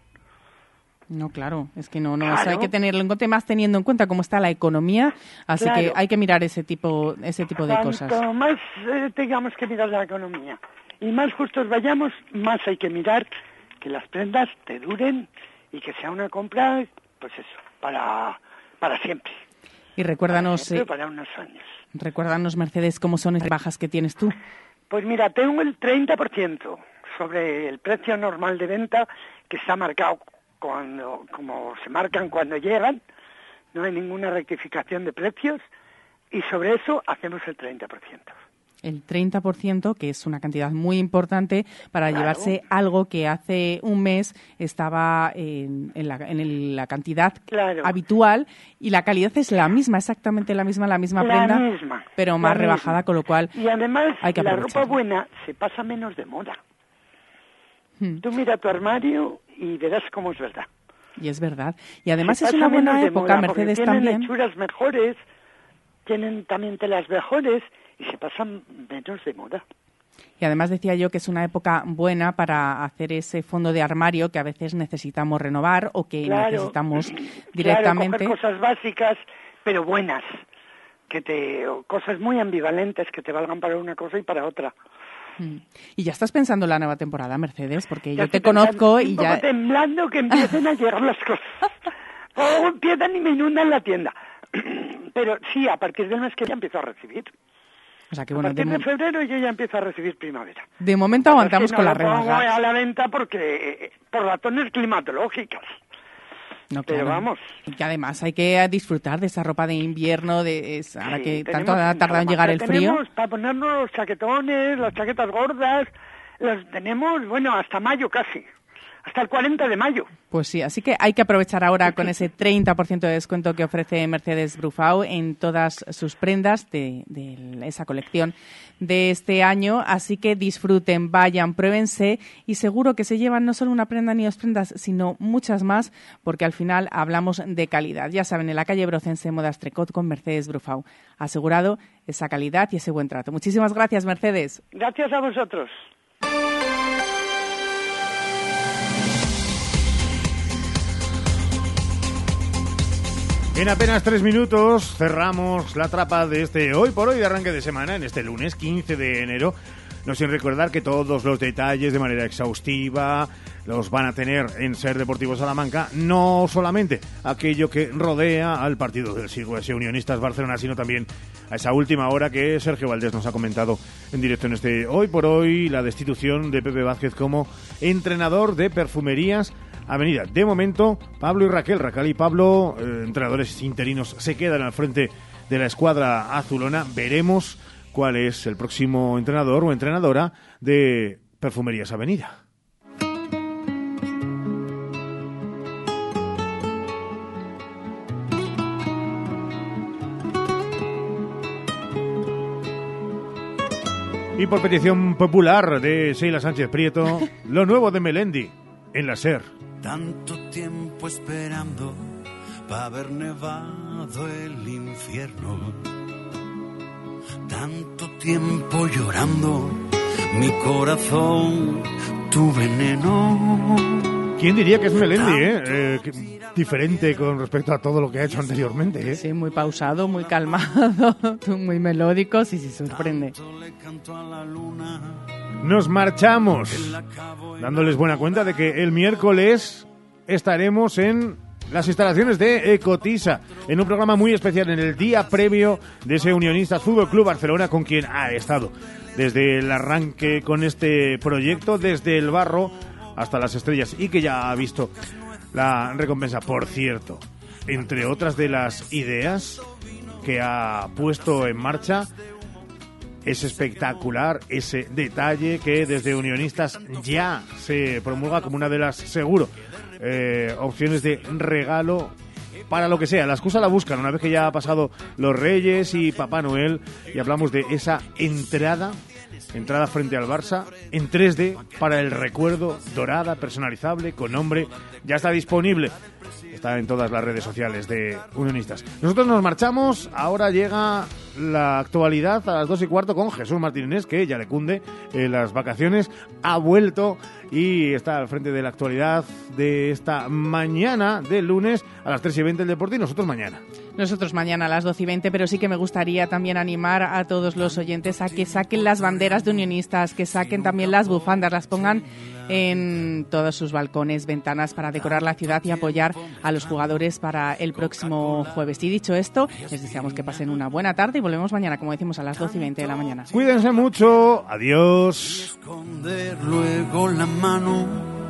No, claro, es que no, no, hay que tenerlo en cuenta, más teniendo en cuenta cómo está la economía, así que hay que mirar ese tipo, ese tipo de cosas. Cuanto más eh, tengamos que mirar la economía y más justos vayamos, más hay que mirar que las prendas te duren y que sea una compra, pues eso, para, para siempre. Y recuérdanos, Siempre eh, para unos años. recuérdanos Mercedes, cómo son esas bajas que tienes tú. Pues mira, tengo el 30% sobre el precio normal de venta que está marcado cuando, como se marcan cuando llegan, no hay ninguna rectificación de precios y sobre eso hacemos el 30%. El 30%, que es una cantidad muy importante para Claro. llevarse algo que hace un mes estaba en, en la, en el- la cantidad Claro. habitual y la calidad es la misma, exactamente la misma, la misma La prenda, misma, pero más misma. rebajada, con lo cual Y además, hay que la ropa buena se pasa menos de moda. Hmm. Tú mira tu armario y verás cómo es verdad. Y es verdad. Y además es una buena época, moda, Mercedes tienen también. lechuras mejores, tienen también telas mejores y se pasan menos de moda. Y además decía yo que es una época buena para hacer ese fondo de armario que a veces necesitamos renovar o que Claro. necesitamos Claro, directamente. coger cosas básicas, pero buenas, que te, o cosas muy ambivalentes que te valgan para una cosa y para otra. Mm. Y ya estás pensando en la nueva temporada, Mercedes, porque Ya yo te conozco y ya... temblando que empiecen a llegar las cosas. (laughs) O empiezan y me inundan la tienda. (clears throat) Pero sí, a partir del mes que ya empiezo a recibir. O sea que a bueno, de, partir de, febrero yo ya empiezo a recibir primavera. de momento aguantamos que con no la rebaja. a la venta porque eh, por razones climatológicas. No, pero claro. vamos. Y que además hay que disfrutar de esa ropa de invierno, de es- ahora que tenemos tanto ha tardado en llegar el Salamanca frío. Tenemos para ponernos los chaquetones, las chaquetas gordas, las tenemos, bueno, hasta mayo casi. Hasta el 40 de mayo. Pues sí, así que hay que aprovechar ahora con ese 30% de descuento que ofrece Mercedes Brufau en todas sus prendas de, de esa colección de este año. Así que disfruten, vayan, pruébense y seguro que se llevan no solo una prenda ni dos prendas, sino muchas más, porque al final hablamos de calidad. Ya saben, en la calle Brocense Modas Trecot con Mercedes Brufau. Asegurado esa calidad y ese buen trato. Muchísimas gracias, Mercedes. Gracias a vosotros. En apenas tres minutos cerramos la trapa de este hoy por hoy de arranque de semana, en este lunes 15 de enero. No sin recordar que todos los detalles de manera exhaustiva los van a tener en Ser Deportivo Salamanca, no solamente aquello que rodea al partido del Sigüense Unionistas Barcelona, sino también a esa última hora que Sergio Valdés nos ha comentado en directo en este Hoy por Hoy, la destitución de Pepe Vázquez como entrenador de perfumerías Avenida. De momento, Pablo y Raquel, Raquel y Pablo, eh, entrenadores interinos, se quedan al frente de la escuadra azulona. Veremos cuál es el próximo entrenador o entrenadora de Perfumerías Avenida. Y por petición popular de Sheila Sánchez Prieto, (laughs) lo nuevo de Melendi en la SER. Tanto tiempo esperando para haber nevado el infierno. Tanto tiempo llorando, mi corazón, tu veneno. ¿Quién diría que es Melendi, eh? Eh, que- diferente con respecto a todo lo que ha hecho anteriormente, eh? Sí, muy pausado, muy calmado, (laughs) muy melódico, sí, sí, sorprende. Nos marchamos, dándoles buena cuenta de que el miércoles estaremos en las instalaciones de Ecotisa, en un programa muy especial, en el día previo de ese Unionistas Fútbol Club Barcelona, con quien ha estado desde el arranque con este proyecto, desde el barro hasta las estrellas, y que ya ha visto la recompensa. Por cierto, entre otras de las ideas que ha puesto en marcha, es espectacular ese detalle que desde Unionistas ya se promulga como una de las, seguro, eh, opciones de regalo para lo que sea. La excusa la buscan una vez que ya ha pasado los Reyes y Papá Noel y hablamos de esa entrada, entrada frente al Barça en 3D para el recuerdo dorada, personalizable, con nombre. Ya está disponible. Está en todas las redes sociales de Unionistas. Nosotros nos marchamos. Ahora llega la actualidad a las dos y cuarto con Jesús Martínez, que ya le cunde en las vacaciones. Ha vuelto y está al frente de la actualidad de esta mañana de lunes a las 3 y 20 el deporte nosotros mañana. Nosotros mañana a las 12 y 20, pero sí que me gustaría también animar a todos los oyentes a que saquen las banderas de unionistas, que saquen también las bufandas, las pongan en todos sus balcones, ventanas para decorar la ciudad y apoyar a los jugadores para el próximo jueves. Y dicho esto, les deseamos que pasen una buena tarde y volvemos mañana, como decimos, a las 12 y 20 de la mañana. Cuídense mucho. Adiós. esconder luego la mano